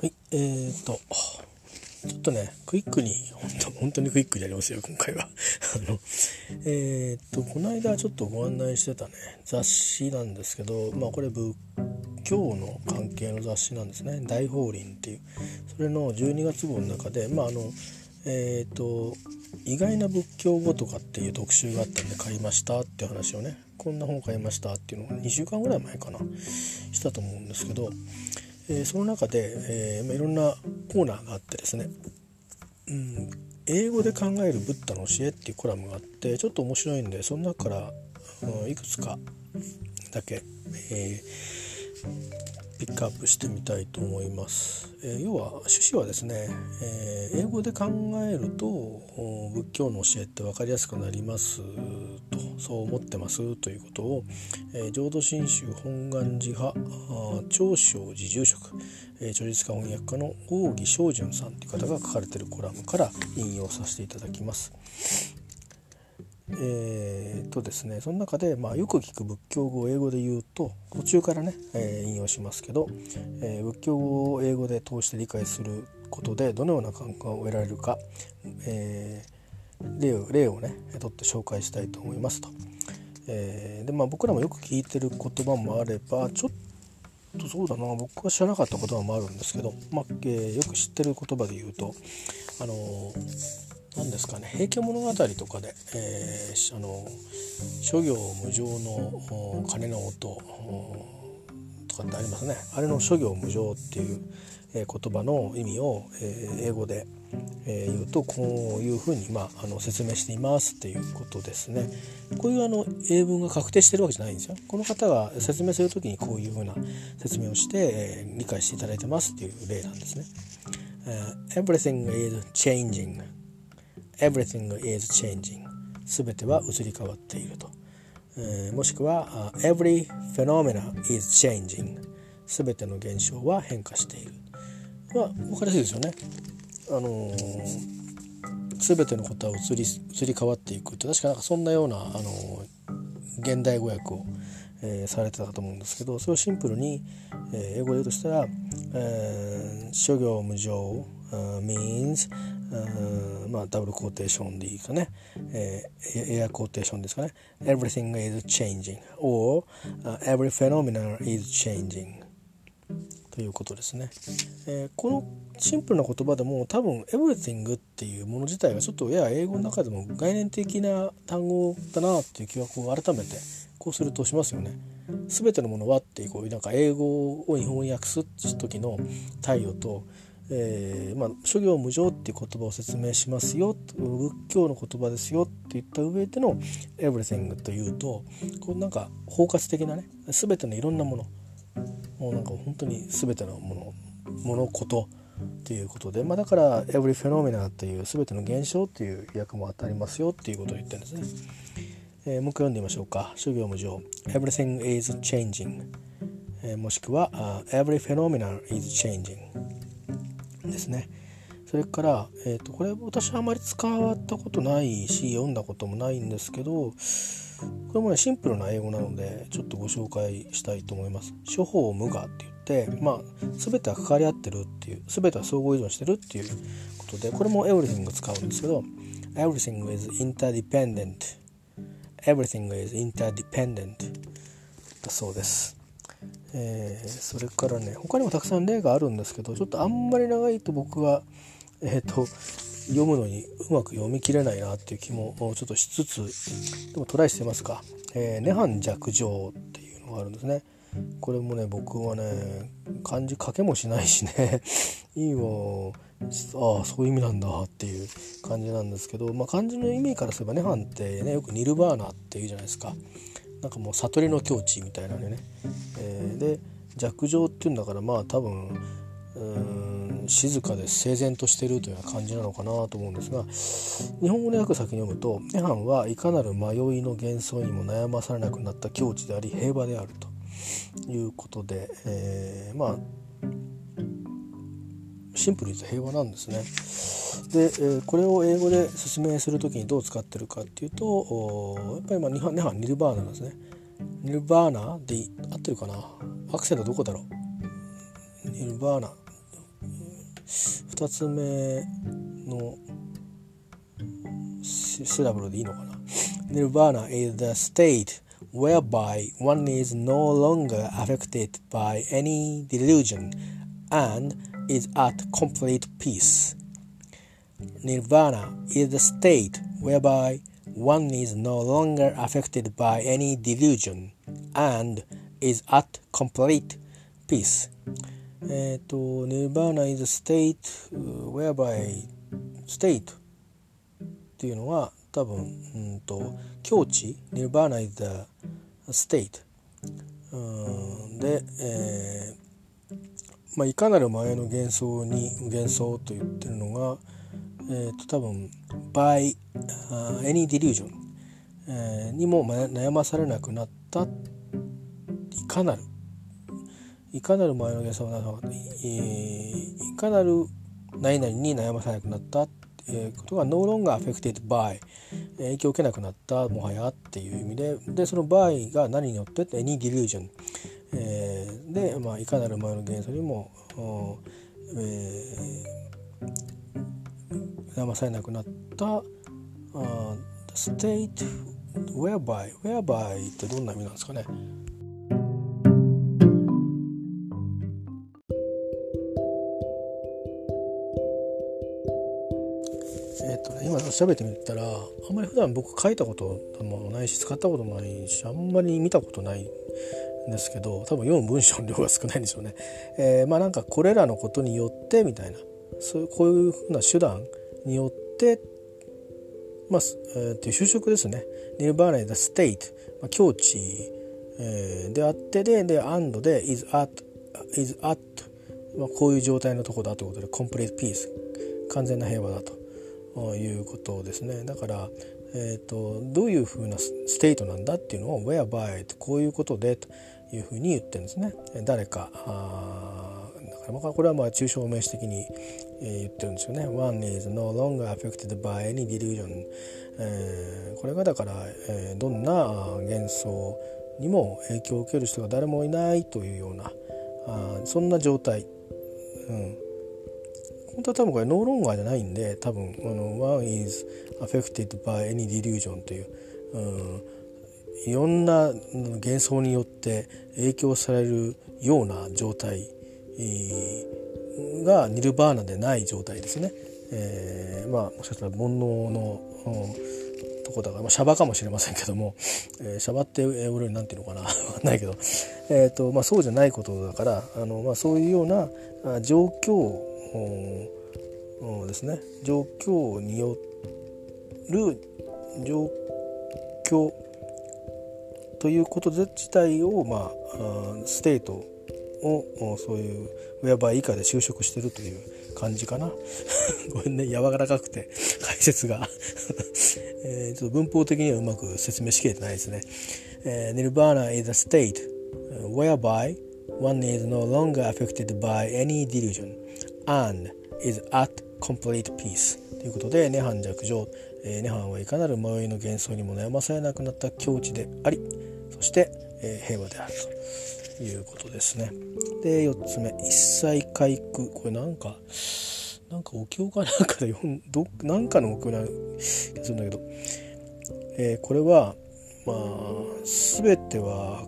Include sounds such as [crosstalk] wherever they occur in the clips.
はいえーとちょっとねクイックに本当本当にクイックにやりますよ今回は。[laughs] あのえー、っとこの間ちょっとご案内してたね雑誌なんですけどまあこれ仏教の関係の雑誌なんですね。大法輪っていう。それの12月号の中でまああのえーと、意外な仏教語とかっていう特集があったんで買いましたっていう話をねこんな本買いましたっていうのを2週間ぐらい前かなしたと思うんですけど、えー、その中で、えーま、いろんなコーナーがあってですね、うん、英語で考えるブッダの教えっていうコラムがあってちょっと面白いんでその中から、うん、いくつかだけ、えーピックアップしてみたいと思います。えー、要は趣旨はですね、えー、英語で考えると仏教の教えって分かりやすくなりますとそう思ってますということを、えー、浄土真宗本願寺派長生寺住職、えー、著述家翻訳家の大木正純さんという方が書かれているコラムから引用させていただきます。えー、とですねその中で、まあ、よく聞く仏教語を英語で言うと途中からね、えー、引用しますけど、えー、仏教語を英語で通して理解することでどのような感覚を得られるか、え例を例をね取って紹介したいと思いますと。えでまあ、僕らもよく聞いてる言葉もあればちょっとそうだな僕は知らなかった言葉もあるんですけど、まあえよく知ってる言葉で言うとあの何ですかね「平家物語」とかで、えー、あの諸行無常の鐘の音とかってありますね。あれの諸行無常っていう、え、言葉の意味を、えー、英語で、えー、言うとこういうふうに、まあ、あの説明していますっていうことですね。こういうあの英文が確定してるわけじゃないんですよ。この方が説明する時にこういうふうな説明をして、えー、理解していただいてますっていう例なんですね、uh, Everything is changing everything is changing. すべては移り変わっていると、えー、もしくは every phenomena is changing. すべての現象は変化している。まあ分かりやすいですよね。あのー、全てのことは移り移り変わっていくって確かなんかそんなような、あの、現代語訳を、えー、されてたと思うんですけどそれをシンプルに、えー、英語で言うとしたら、えー、諸行無常、means まあダブルコーテーションでいいかね、えー、エアコーテーションですかね。Everything is changing. Or、every phenomenon is changing. ということですね、えー、このシンプルな言葉でも多分 everything っていうもの自体がちょっとやや英語の中でも概念的な単語だなっていう気はこう改めてこうするとしますよね。全てのものはっていうこうなんか英語を日本語訳す時の態度とえー、まあ、諸行無常っていう言葉を説明しますよ仏教の言葉ですよって言った上での「everything」というとこうなんか包括的なね全てのいろんなものもうなんか本当に全てのもの物事っていうことで、まあ、だから「every phenomena」っていう全ての現象っていう訳も当たりますよっていうことを言ってるんですね。えー、もう一回読んでみましょうか。諸行無常。Everything is changing、えー、もしくは、uh, Every phenomena is changing ですね。それから、えーと、これ私はあまり使ったことないし読んだこともないんですけどこれもねシンプルな英語なのでちょっとご紹介したいと思います。処方無我って言ってまあ全ては関わり合ってるっていう全ては相互依存してるっていうことでこれも everything 使うんですけど everything is interdependent everything is interdependent だそうです。えー、それからね他にもたくさん例があるんですけどちょっとあんまり長いと僕はえっ、ー、と読むのにうまく読み切れないなっていう気もちょっとしつつでもトライしてますか「えー、涅槃弱情」っていうのがあるんですね。これもね僕はね漢字書けもしないしねいいもああそういう意味なんだっていう感じなんですけど、まあ、漢字の意味からすれば涅槃ってねよくニルバーナっていうじゃないですか。なんかもう悟りの境地みたいなね、えー、で弱情っていうんだからまあ多分静かで整然としてるというような感じなのかなと思うんですが日本語の訳先に読むと「涅槃はいかなる迷いの幻想にも悩まされなくなった境地であり平和である」ということで、えー、まあシンプルに言うと平和なんですね。で、えー、これを英語で説明する時にどう使ってるかっていうとやっぱりまあ日本日本ニルバーナなんですね。ニルバーナで合ってるかな？アクセントどこだろう？ニルバーナ2つ目のシラブルでいいのかな？Nirvana is the state whereby one is no longer affected by any delusion and is at complete peace. Nirvana is the state whereby one is no longer affected by any delusion and is at complete peace. えっ、ー、と、Nirvana is a state whereby state っていうのは多分、うんと、境地 Nirvana is the state うんで、えー まあ、いかなる前の幻想に幻想と言ってるのが、えー、と多分 by、uh, any delusion、えー、にも悩まされなくなったいかなる。いかなる前の幻想は、えー、いかなる何々に悩まされなくなったえー、ことが no longer affected by 影響を受けなくなったもはやっていう意味ででその by が何によって any delusion、えー、で、まあ、いかなる前の元素にも、えー、騙されなくなった、uh, state whereby whereby ってどんな意味なんですかね。今喋ってみたらあんまり普段僕書いたこともないし使ったこともないしあんまり見たことないですけど多分読む文章の量が少ないんでしょうね。えー、まあなんかこれらのことによってみたいなそうこういうふうな手段によってまあ、えー、っていう就職ですね。ニルバーナイザ・ステイト、まあ、境地、えー、であってでで and で is at is at まあ、こういう状態のとこだということでコンプリートピース完全な平和だと。いうことですね。だから、えーと、どういうふうなステートなんだっていうのを whereby とこういうことでというふうに言ってるんですね。誰かだからこれはまあ抽象名詞的に、言ってるんですよね。One is no longer affected by any delusion、えー、これがだから、えー、どんな幻想にも影響を受ける人が誰もいないというようなあそんな状態、うん、本当は多分これノーロンガーじゃないんで多分あの One is affected by any delusion という、うん、いろんな幻想によって影響されるような状態がニルバーナでない状態ですね。えー、まあもしかしたら煩悩の、うんとこだから、まあ、シャバかもしれませんけども、えー、シャバって俺に何て言うのかな [laughs] 分ないけど、えーとまあ、そうじゃないことだからあの、まあ、そういうような状況ですね。状況による状況ということで自体を、まあ、 state をそういう whereby 以下で修飾してるという感じかな。[laughs] ごめんね。柔らかくて解説が。[laughs] え、ちょっと文法的にはうまく説明しきれてないですね、えー、Nirvana is a state whereby one is no longer affected by any delusion. And is at complete peace ということで涅槃弱情、えー、涅槃はいかなる迷いの幻想にも悩まされなくなった境地でありそして、えー、平和であるということですねで4つ目一切回復これなんかなんかお経かなんかで読んどなんかのお経な気するんだけど、えー、これはまあ全ては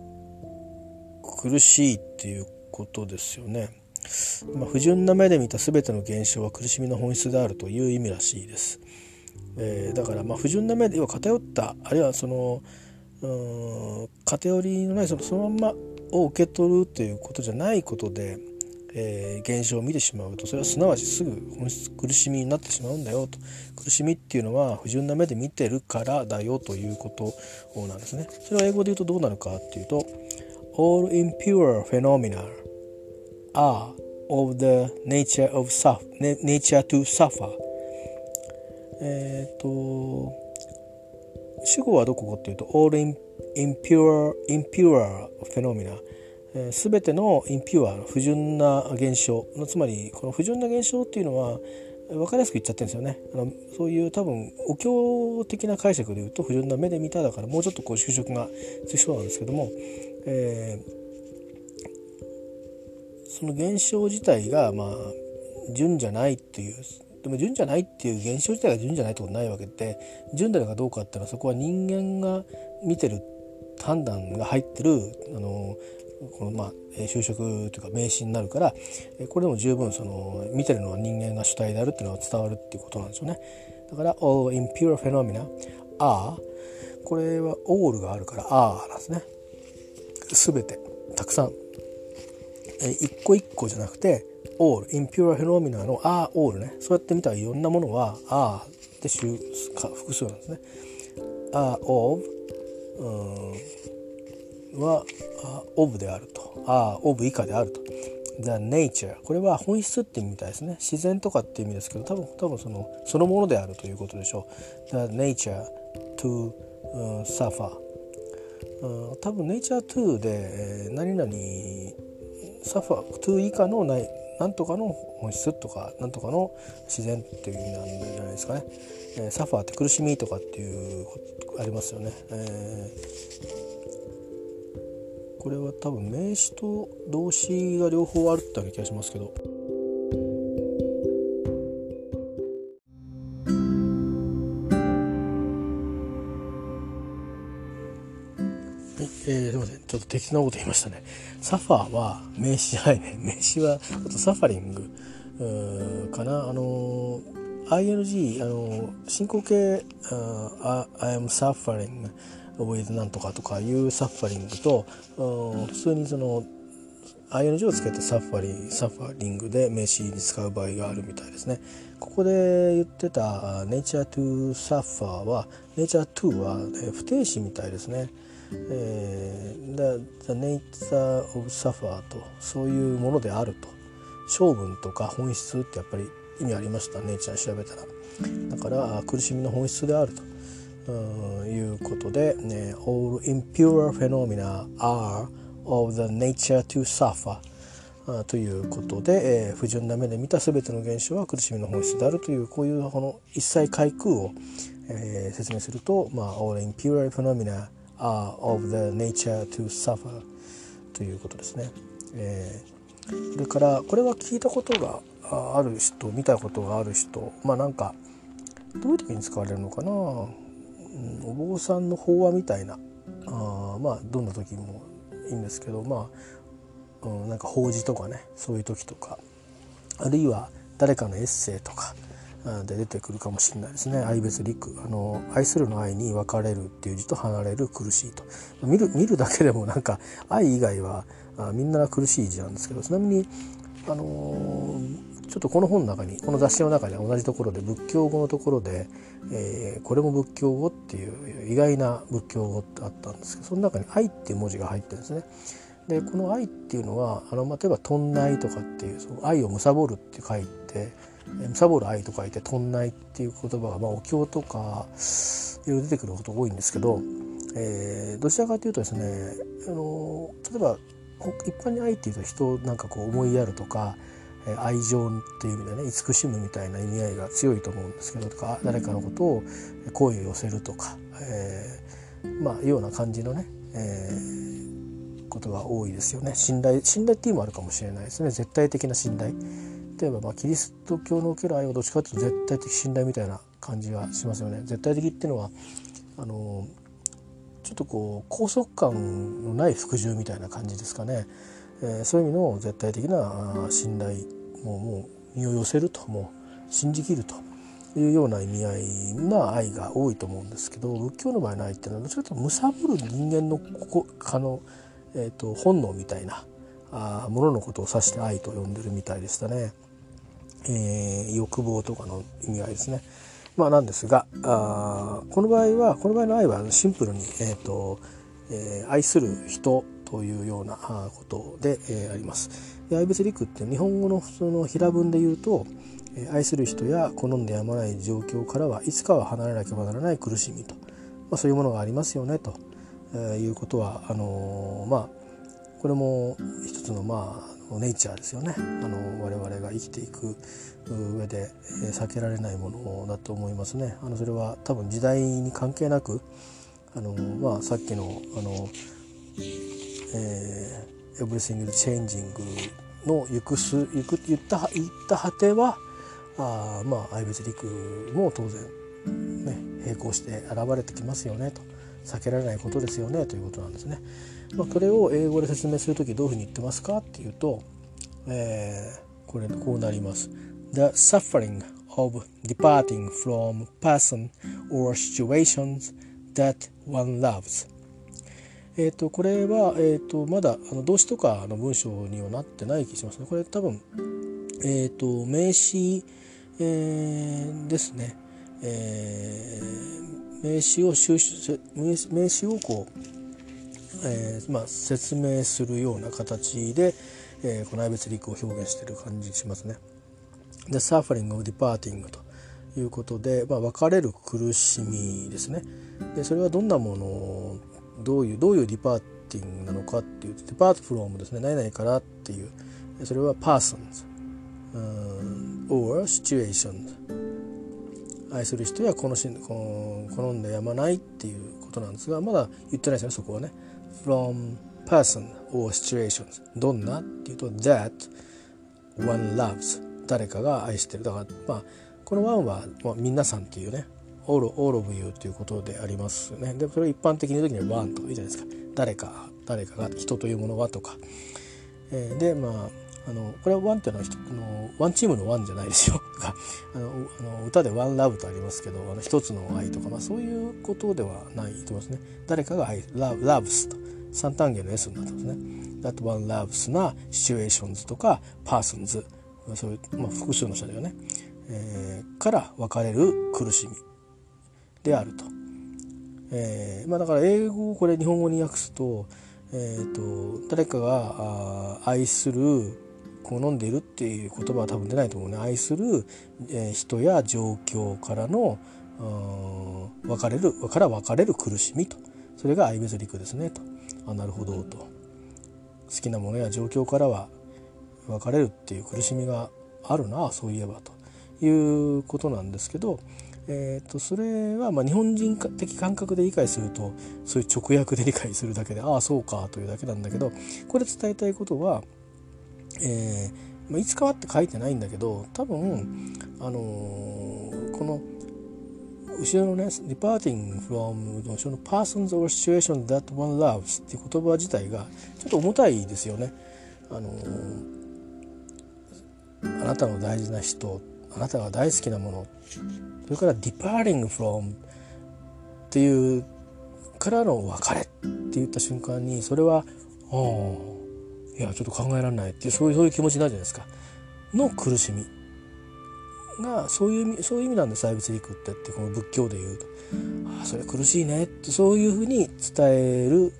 苦しいっていうことですよね。まあ、不純な目で見た全ての現象は苦しみの本質であるという意味らしいです。えー、だからま不純な目で要は偏ったあるいはそのうん偏りのないそのそのまんまを受け取るということじゃないことで、えー、現象を見てしまうとそれはすなわちすぐ本質苦しみになってしまうんだよと苦しみっていうのは不純な目で見てるからだよということなんですね。それは英語で言うとどうなるかっていうと All impure phenomena are of the nature of suffer, nature to suffer. えっ、と主語はどこかっていうと all impure, impure phenomena すべてのインピュア不純な現象。つまりこの不純な現象っていうのは分かりやすく言っちゃってるんですよね。あのそういう多分お経的な解釈で言うと不純な目で見ただからもうちょっとこう就職がつきそうなんですけども、えーその現象自体がまあ純じゃないっていうでも純じゃないっていう現象自体が純じゃないってことないわけで純であるかどうかっていうのはそこは人間が見てる判断が入ってるあのこのまあ就職というか名詞になるからこれでも十分その見てるのは人間が主体であるっていうのが伝わるっていうことなんですよね。だから All impure phenomena are これは all があるから are なんですね。全てたくさんえ一個一個じゃなくて all impure phenomena の are all ね。そうやって見たらいろんなものは are で複数なんですね。are of は of であると。are of 以下であると。The nature これは本質って意味みたいですね。自然とかって意味ですけど多分多分そのそのものであるということでしょう。The nature to、uh, suffer、多分 nature to で、えー、サファ2以下のないなんとかの本質とかなんとかの自然っていう意味なんじゃないですかね、えー、サファーって苦しみとかっていうありますよね、えー、これは多分名詞と動詞が両方あるって気がしますけど。ちょっと適当なこと言いましたね。サファーは名詞じゃないね。名詞は、あとサファリングかな。あの ING、あの進行形、uh, I am suffering with なんとかとかいうサファリングと、普通にその ING をつけてサファリサファリングで名詞に使う場合があるみたいですね。ここで言ってた nature to suffer は nature to は不定詞みたいですね。えー、The, the nature of suffer とそういうものであると。性分とか本質ってやっぱり意味ありましたネイチャー調べたら。だから苦しみの本質であると。いうことで、ね、All impure phenomena are of the nature to suffer ということで、えー、不純な目で見た全ての現象は苦しみの本質であるというこういうこの一切開空を、えー、説明すると、まあ、All impure phenomena are of the nature to suffer ということですね。えー、それからこれは聞いたことがある人見たことがある人まあなんかどういう時に使われるのかな、うん、お坊さんの法話みたいなあまあどんな時もいいんですけどまあ、うん、なんか法事とかねそういう時とかあるいは誰かのエッセイとかで出てくるかもしれないですね愛別陸あの愛するの愛に別れるっていう字と離れる苦しいと見る見るだけでもなんか愛以外はあみんな苦しい字なんですけどちなみにあのー、ちょっとこの本の中にこの雑誌の中に同じところで仏教語のところで、えー、これも仏教語っていう意外な仏教語ってあったんですけどその中に「愛」っていう文字が入ってるんですね。でこの「愛」っていうのはあの、例えば「とんない」とかっていうその愛を貪るって書いて貪る愛と書いて「とんない」っていう言葉が、まあ、お経とかいろいろ出てくること多いんですけど、えー、どちらかというとですねあの例えば一般に愛っていうと人をなんかこう思いやるとか愛情っていう意味でね慈しむみたいな意味合いが強いと思うんですけどとか誰かのことを好意を寄せるとか、えー、まあような感じのね、えー、ことが多いですよね信頼信頼っていうのもあるかもしれないですね絶対的な信頼。例えばまあキリスト教のおける愛はどっちかというと絶対的信頼みたいな感じがしますよね。絶対的っていうのはあのちょっとこう拘束感のない服従みたいな感じですかね。えー、そういう意味の絶対的な信頼もうもう身を寄せるともう信じきるというような意味合いな愛が多いと思うんですけど仏教の場合の愛っていうのはどちらかというと貪る人間のここかの、えーと、本能みたいなあもののことを指して愛と呼んでるみたいでしたね。えー、欲望とかの意味合いですね。まあ、なんですがあこの場合はこの場合の愛はシンプルに、えーとえー、愛する人というようなことで、えー、あります。愛別陸って日本語の普通の平文で言うと愛する人や好んでやまない状況からはいつかは離れなければならない苦しみと、まあ、そういうものがありますよねと、えー、いうことはあのー、まあこれも一つのまあネイチャーですよねあの我々が生きていく上で避けられないものだと思いますね。あのそれは多分時代に関係なくあの、まあ、さっきのあの、えー、Everything is Changing の行くす行く言った言った果てはあまあ愛別陸も当然ね並行して現れてきますよねと避けられないことですよねということなんですね。まあ、これを英語で説明する時どういうふうに言ってますかっていうと、えー、これこうなります。The suffering of departing from person or situations that one loves えーと、これは、えーと、まだあの動詞とかの文章にはなってない気しますね。これ多分、えーと、名詞、えー、ですね。えー、名詞を収集名詞をこう、えーまあ、説明するような形で、えー、この愛別陸を表現している感じしますね。で、suffering of departing ということで、まあ、別れる苦しみですね。で、それはどんなものどういうどういうディパーティングなのかっていうディパートフロームですね。何々からっていう。それは persons、or situations 愛する人やこのしこの好んでやまないっていうことなんですがまだ言ってないですよねそこはね。From person or situations どんなっていうと that one loves 誰かが愛してるだからまあこの one は、まあ、皆さんっていうね all, all of you ということでありますね。で、それを一般的に言う時には one とかいいじゃないですか。誰か、誰かが、人というものはとか。えー、で、まあ、あのこれは one っていうのはあの one team の one じゃないですよ。[laughs] あのあの歌で One Love とありますけどあの一つの愛とか、まあ、そういうことではないと思いますね。誰かが愛ララブスと。三単現の S になってますね。That one loves な situations とか persons。そういう、まあ、複数の社だよね、えー、から別れる苦しみであると。えーまあ、だから英語をこれ日本語に訳すと,、えーと、誰かが愛する好んでるっていう言葉は多分出ないと思うね。愛する、え、人や状況からの別れるから別れる苦しみと。それが愛別陸ですねと。あなるほどと。好きなものや状況からは別れるっていう苦しみがあるなそういえばと。いうことなんですけどえーと、それはまあ日本人的感覚で理解するとそういう直訳で理解するだけでああそうかというだけなんだけどこれ伝えたいことは、えーまあ、いつかはって書いてないんだけど多分、あのー、この後ろのね「departing from」の後ろの「persons or situations that one loves」っていう言葉自体がちょっと重たいですよね。あのー、あなたの大事な人あなたが大好きなものそれから departing from っていうからの別れって言った瞬間にそれはああいやちょっと考えられないっていうそういうそういう気持ちになるじゃないですか。の苦しみ。がそういう意味そういう意味なんで細別陸ってってこの仏教で言うと。ああそれ苦しいねってそういうふうに伝える、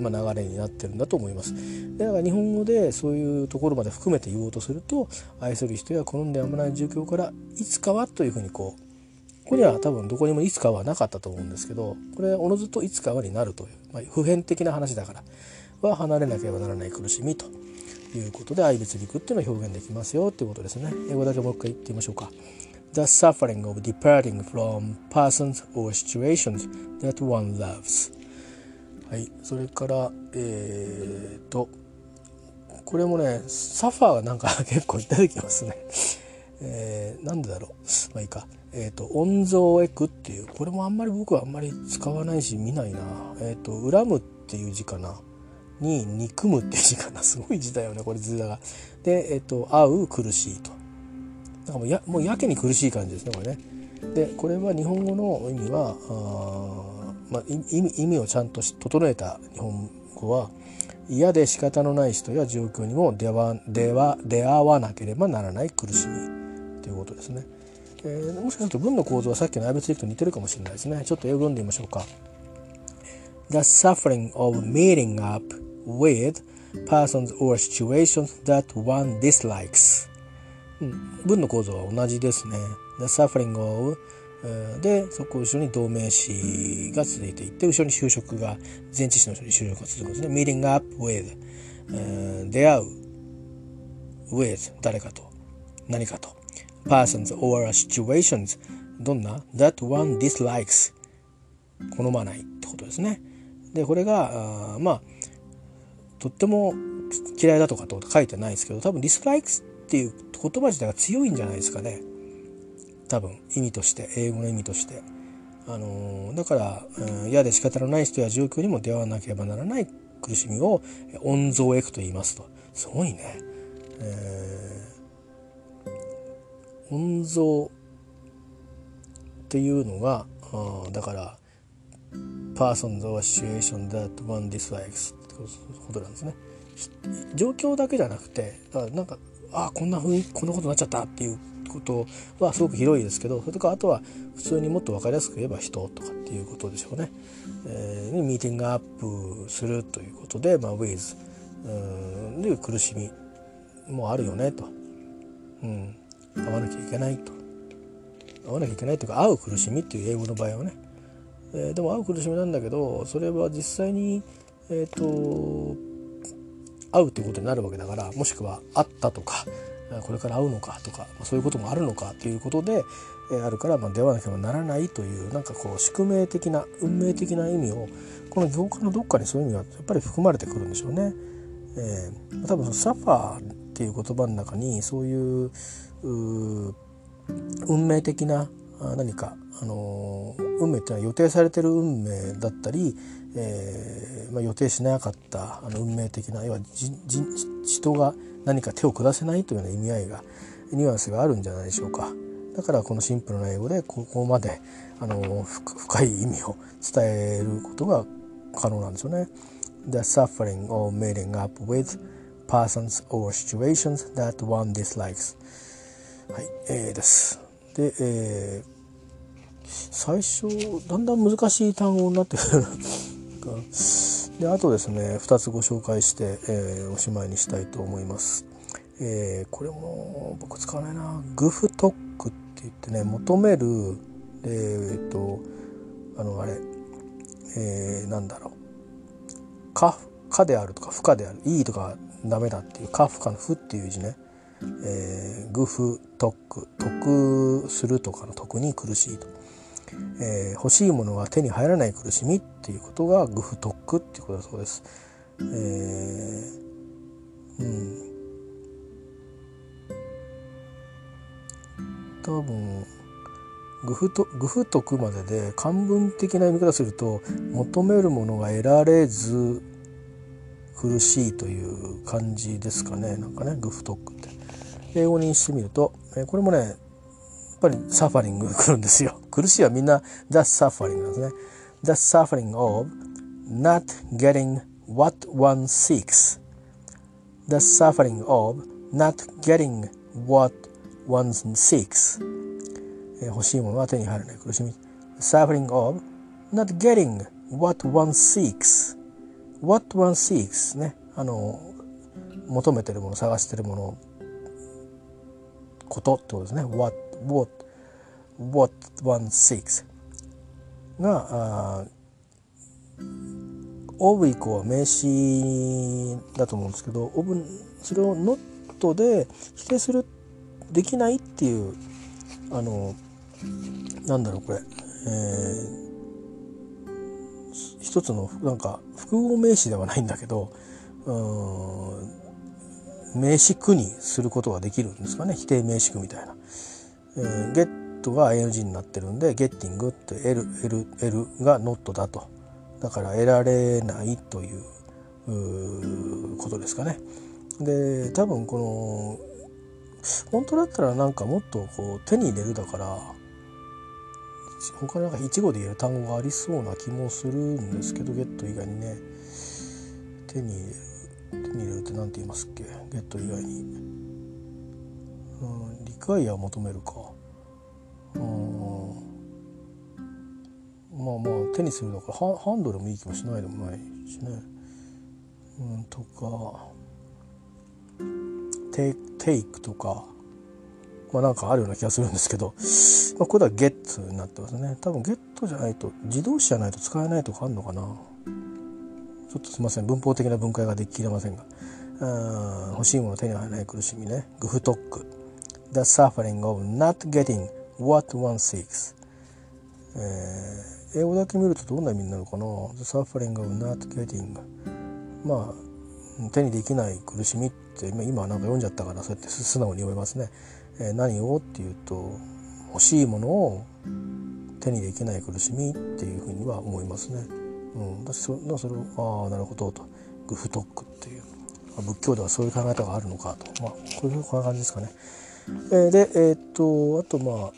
まあ、流れになってるんだと思います。だから日本語でそういうところまで含めて言おうとすると愛する人や好んでやまない状況からいつかはというふうにこうここには多分どこにもいつかはなかったと思うんですけどこれおのずといつかはになるという、まあ、普遍的な話だから。は離れなければならない苦しみということで愛別陸っていうのを表現できますよっていうことですね。英語だけもう一回言ってみましょうか。The suffering of departing from persons or situations that one loves. はい。それからえー、とこれもねサファーがなんか結構出てきますね。えー、なんでだろう。まあいいか。えっ、ー、と、音像エクっていう、これもあんまり僕はあんまり使わないし見ないな。えっ、ー、と、恨むっていう字かな。に、憎むっていう字かな。すごい字だよね、これ図が。で、えっ、と、会う苦しいと。なんかもうや、もうやけに苦しい感じですね、これね。で、これは日本語の意味は、あまあ、意味意味をちゃんと整えた日本語は、嫌で仕方のない人や状況にも出は出は出会わなければならない苦しみということですね。えー、もしかすると文の構造はさっきの愛別陸と似てるかもしれないですね。ちょっと英語読んでみましょうか。The suffering of meeting up with persons or situations that one dislikes、文の構造は同じですね。The suffering of でそこ後ろに動名詞が続いていって後ろに就職が前置詞の後ろに就職が続くんですね。meeting up with、出会う with 誰かと何かと persons or situations どんな that one dislikes 好まないってことですね。でこれがあまあとっても嫌いだとかと書いてないですけど多分 dislikes っていう言葉自体が強いんじゃないですかね。多分意味として英語の意味として。あのだから、うん、嫌で仕方のない人や状況にも出会わなければならない苦しみを温蔵エクと言いますと。すごいね、えー、温蔵っていうのがあだからパーソンズ or situation that one dislikes ってことなんですね。状況だけじゃなくてなんかああこんなふうにこんなことになっちゃったっていうことはすごく広いですけどそれとかあとは普通にもっと分かりやすく言えば人とかっていうことでしょうね。えー、ミーティングアップするということで、まあ、with うんいう苦しみもあるよねと、うん、会わなきゃいけないと。会わなきゃいけないというか会う苦しみっていう英語の場合はね、えー、でも会う苦しみなんだけどそれは実際にえっ、ー、と会うということになるわけだからもしくは会ったとかこれから会うのかとかそういうこともあるのかということであるからまあ出会わなければならないというなんかこう宿命的な運命的な意味をこの行間のどっかにそういう意味がやっぱり含まれてくるんでしょうね。えー、多分サファーっていう言葉の中にそういう運命的な何か、あのー、運命っていうのは予定されてる運命だったり、えーまあ、予定しなかったあの運命的な要は人が何か手を下せないというような意味合いがニュアンスがあるんじゃないでしょうか。だからこのシンプルな英語でここまであの深い意味を伝えることが可能なんですよね。The suffering of meeting up with persons or situations that one dislikes はい、えー、です。で、えー、最初だんだん難しい単語になってくるであとですね2つご紹介して、えー、おしまいにしたいと思います。えー、これも僕使わないな。グフトックって言ってね求めるえー、っとあのあれ、えー、なんだろう。可可であるとか不可である。いいとかダメだっていう可不可の不っていう字ね、えー、グフトック。得するとかの得に苦しいと、えー、欲しいものが手に入らない苦しみっていうことがグフトックっていうことだそうです。えー、うん。多分グフとグフとくまでで漢文的な読み方すると求めるものが得られず苦しいという感じですかね。なんかねグフトックって。英語にしてみるとこれもねぱりサファリングが来るんですよ苦しいはみんな The suffering なんですね The suffering of not getting what one seeks The suffering of not getting what one seeks、欲しいものは手に入らない苦しみ suffering of not getting what one seeks what one seeks ねあの求めてるもの探してるものことってことですね what what? What one seeks があ of 以降は名詞だと思うんですけど of それを not で否定するできないっていうあのなんだろうこれ、えー、一つのなんか複合名詞ではないんだけど名詞句にすることができるんですかね。否定名詞句みたいな。えー、ゲットが ANG になってるんでゲッティングって L, L, L が not だと。だから得られないということですかね。で多分この本当だったらなんかもっとこう手に入れるだから他になんか一語で言える単語がありそうな気もするんですけどゲット以外にね。手に入れる手に入れるって何て言いますっけ？ゲット以外に、うん、理解や求めるか。うん。まあまあ手にするだか。らハンドルもいい気もしないでもないしね。うんとか。テテイクとか、まあ、なんかあるような気がするんですけど、まあ、これはゲットになってますね。多分ゲットじゃないと自動詞じゃないと使えないとかあるのかな。ちょっとすいません。文法的な分解ができれませんが。欲しいもの手に入らない苦しみね。グフトック。The suffering of not getting what one seeks、えー、英語だけ見るとどんな意味になるかな？The suffering of not getting. まあ手にできない苦しみって今なんか読んじゃったからそうやって素直に読めますね。えー、何をっていうと欲しいものを手にできない苦しみっていうふうには思いますね。うん、だそそれをああなるほどと。グフトックっていう。仏教ではそういう考え方があるのかと、まあ、こういうこんな感じですかね。えー、でえー、っとあとまあ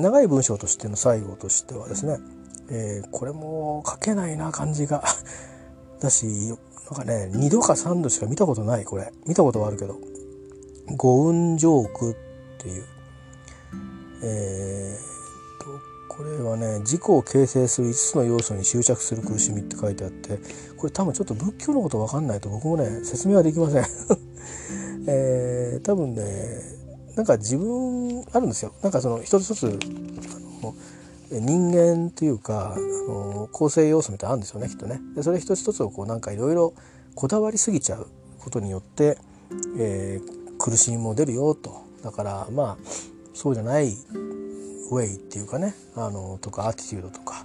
長い文章としての最後としてはですね、えー、これも書けないな感じが。[laughs] だしなんかね2度か3度しか見たことないこれ。見たことはあるけど「五運ジョーク」っていう。えー、とこれはね自己を形成する5つの要素に執着する苦しみって書いてあってこれ多分ちょっと仏教のこと分かんないと僕もね説明はできません。[laughs] えー、多分ねなんか自分あるんですよ。なんかその一つ一つ人間っていうかあの構成要素みたいなのあるんですよねきっとね。でそれ一つ一つをこうなんかいろいろこだわりすぎちゃうことによって、えー、苦しみも出るよと。だからまあそうじゃないウェイっていうかねあのとかアティテュードとか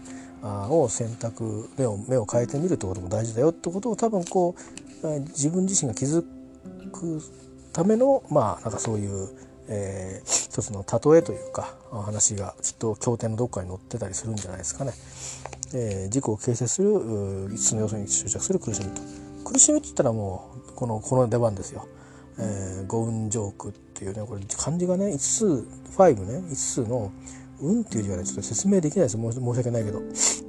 を選択目を目を変えてみるってことも大事だよってことを多分こう自分自身が気づくためのまあなんかそういう、えー、一つの例えというか話がきっと経典のどっかに載ってたりするんじゃないですかね。えー、自己を形成する5つの要素に執着する苦しみと苦しみって言ったらもうこのこの出番ですよ。えー、五運ジョークっていうねこれ漢字がね5つ5ね5つの運っていう字はねちょっと説明できないです申し訳ないけど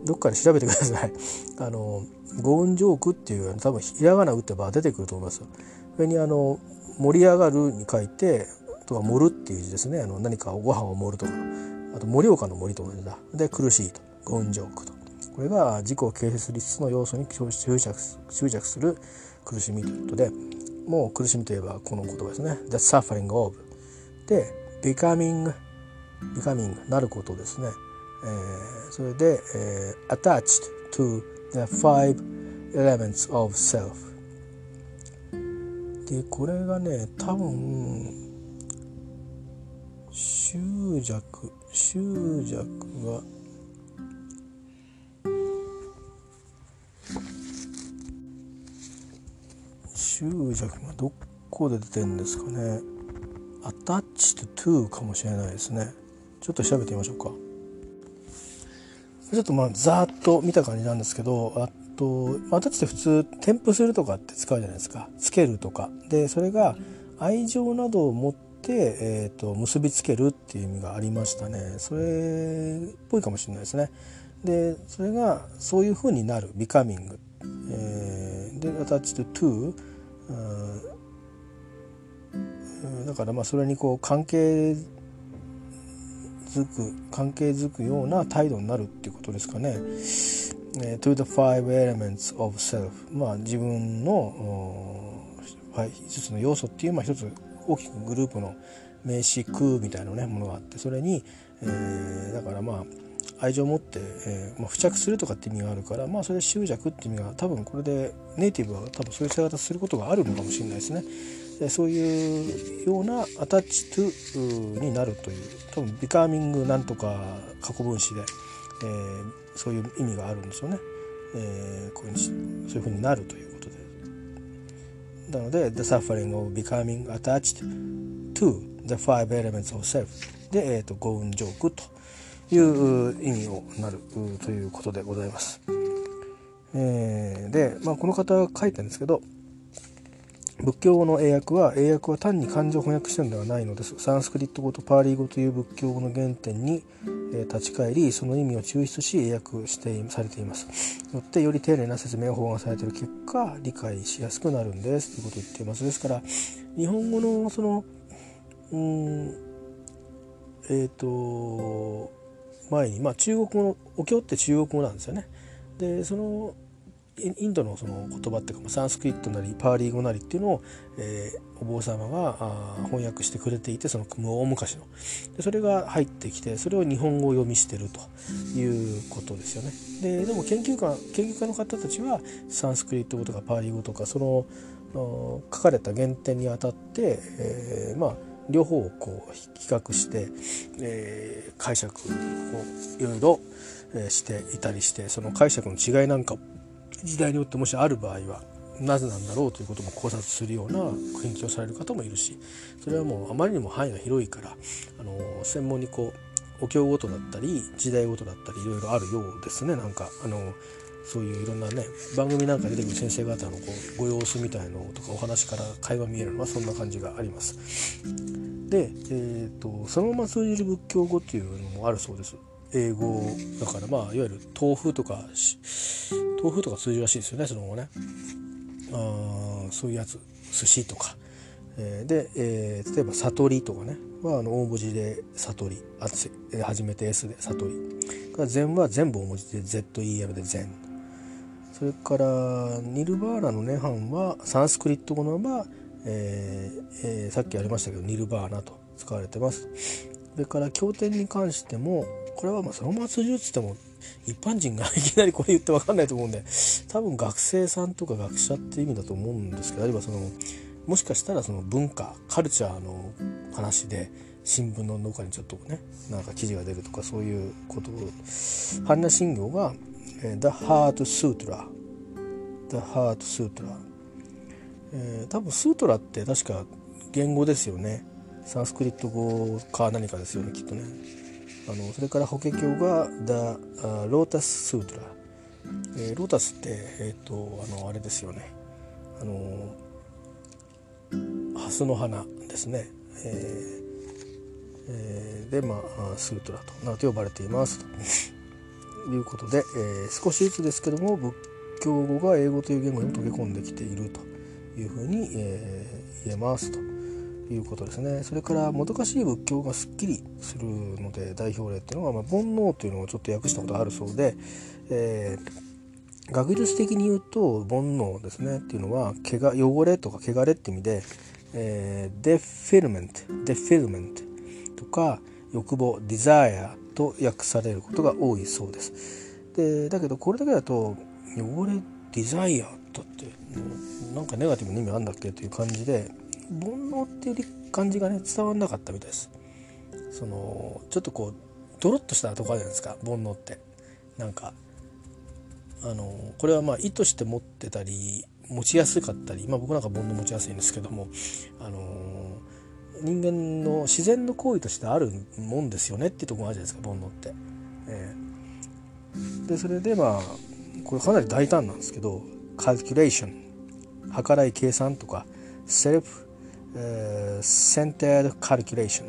どっかで調べてくださいあの五運ジョークっていう多分ひらがな打てば出てくると思います。上にあの盛り上がるに書いてとか盛るっていう字ですね。あの何かご飯を盛るとか。あと盛岡の森と同じだ。で苦しいと。五運ジョークと。これが自己を形成する5つの要素に執着執着する苦しみということで。もう苦しみといえばこの言葉ですね。The suffering of で becoming becoming なることですね。えー、それで、えー、attached to the five elements of self. でこれがね多分執着執着が執着がどこで出てんですかね。アタッチと to かもしれないですね。ちょっと調べてみましょうか。ちょっとまあざーっと見た感じなんですけどあとアタッチって普通添付するとかって使うじゃないですか。つけるとか。でそれが愛情などを持って、えーと、結びつけるっていう意味がありましたね。それっぽいかもしれないですね。でそれがそういう風になる。becoming、えー、で attached to だからまあそれにこう関係づく関係づくような態度になるっていうことですかね。え to the five elements of self まあ自分の一つの要素っていうまあ一つ大きくグループの名詞空みたいな、ね、ものがあってそれに、えー、だからまあ愛情を持って、えーまあ、付着するとかって意味があるからまあそれ執着って意味が多分これでネイティブは多分そういう使い方することがあるのかもしれないですね。でそういうようなアタッチトゥになるという多分ビカーミングなんとか過去分詞で、えー、そういう意味があるんですよね。えー、こういうそういうふうになるということで。なので The suffering of becoming attached to the five elements of self で、えーと、五運ジョークという意味をなるということでございます。えー、で、まあ、この方が書いたんですけど仏教語の英訳は英訳は単に漢字を翻訳してるのではないのです。サンスクリット語とパーリー語という仏教語の原点に、え、立ち返りその意味を抽出し英訳してされていますよってより丁寧な説明を包含されている結果理解しやすくなるんです。ということを言っています。ですから日本語のそのうんえっ、ー、と前に、まあ、中国語のお経って中国語なんですよね。でそのインドのその言葉っていうかサンスクリットなりパーリー語なりっていうのを、えー、お坊様があ翻訳してくれていてその大昔のでそれが入ってきてそれを日本語を読みしてるということですよね。ででも研究家研究家の方たちはサンスクリット語とかパーリー語とかその書かれた原点にあたって、えー、まあ両方をこう比較して、えー、解釈をいろいろしていたりしてその解釈の違いなんか時代によってもしある場合は、なぜなんだろうということも考察するような研究をされる方もいるしそれはもうあまりにも範囲が広いからあの専門にこうお経ごとだったり時代ごとだったりいろいろあるようですねなんかあのそういういろんなね番組なんか出てくる先生方のこうご様子みたいのとかお話から会話見えるのはそんな感じがあります。で、えーと、そのまま通じる仏教語っていうのもあるそうです。英語だからまあいわゆる豆腐とか豆腐とか通じるらしいですよねその後ね。あそういうやつ寿司とか、えー、で、えー、例えば悟りとかね。はあの大文字で悟りあ初めて S で悟り禅は全部大文字で ZEM で禅それからニルバーナの涅槃はサンスクリット語のまま、えーえー、さっきありましたけどニルバーナと使われてます。それから経典に関してもこれはまあそのまま通じるっつっても一般人がいきなりこれ言って分かんないと思うんで多分学生さんとか学者って意味だと思うんですけどあるいはそのもしかしたらその文化カルチャーの話で新聞の中にちょっとねなんか記事が出るとかそういうことを般若心経が「The Heart Sutra」「The Heart Sutra」え、多分スートラって確か言語ですよね。サンスクリット語か何かですよねきっとね。あのそれから法華経が「The Lotus Sutra」えー、ロータスってえっ、ー、とあのあれですよね。あの蓮の花ですね、えーえー、でまあスートラとなと呼ばれています。と [laughs] いうことで、えー、少しずつですけども仏教語が英語という言語に溶け込んできているというふうに、えー、言えますと。いうことですねそれからもどかしい仏教がすっきりするので代表例っていうのは、まあ、煩悩というのをちょっと訳したことあるそうで、えー、学術的に言うと煩悩ですねっていうのはけがれとか汚れって意味で、えー、 defilement defilement とか欲望 desire と訳されることが多いそうです。でだけどこれだけだと汚れ desire とってなんかネガティブな意味あるんだっけという感じで煩悩っていう感じがね伝わんなかったみたいです。そのちょっとこうドロッとしたとこあるじゃないですか煩悩って。なんかあのこれはまあ意図して持ってたり持ちやすかったりまあ僕なんか煩悩持ちやすいんですけどもあの人間の自然の行為としてあるもんですよねっていうところがあるじゃないですか煩悩って。えー、でそれでまあこれかなり大胆なんですけどカルキュレーション計らい計算とかセルフセンターカルキュレーション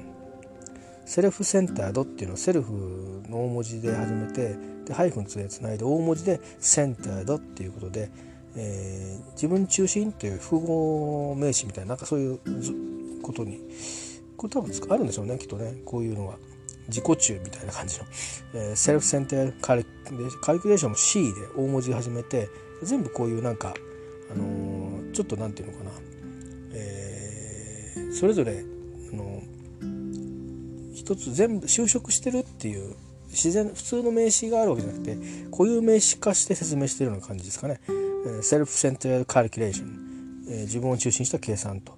セルフセンタードっていうのをセルフの大文字で始めてでハイフンつないで大文字でセンタードっていうことで、えー、自分中心という複合名詞みたいななんかそういうことにこれ多分あるんでしょうねきっとね。こういうのは。自己中みたいな感じの、えー、セルフセンターカルカルキュレーションも C で大文字始めて全部こういうなんか、あのー、ちょっと何て言うのかな。それぞれあの一つ全部就職してるっていう自然普通の名詞があるわけじゃなくて固有名詞化して説明してるような感じですかね。セルフセンターカリキュレーション、え、自分を中心した計算と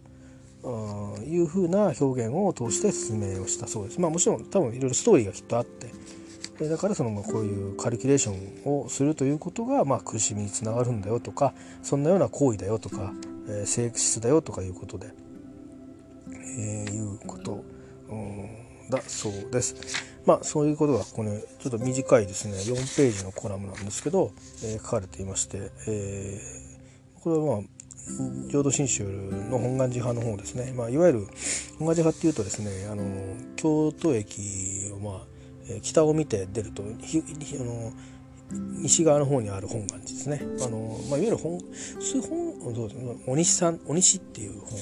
いうふうな表現を通して説明をしたそうです。まあもちろん多分いろいろストーリーがきっとあってだからそのこういうカリキュレーションをするということがまあ苦しみにつながるんだよとかそんなような行為だよとか、えー、性質だよとかいうことで。えー、いうこと、だそうです。まあそういうことがここねちょっと短いですね4ページのコラムなんですけど、えー、書かれていまして、えー、これはまあ浄土真宗の本願寺派の方ですね、まあ、いわゆる本願寺派っていうとですねあの京都駅を、まあ、北を見て出るとあの西側の方にある本願寺ですね。あのまあ、いわゆる本本どうですお西さんお西っていう方の、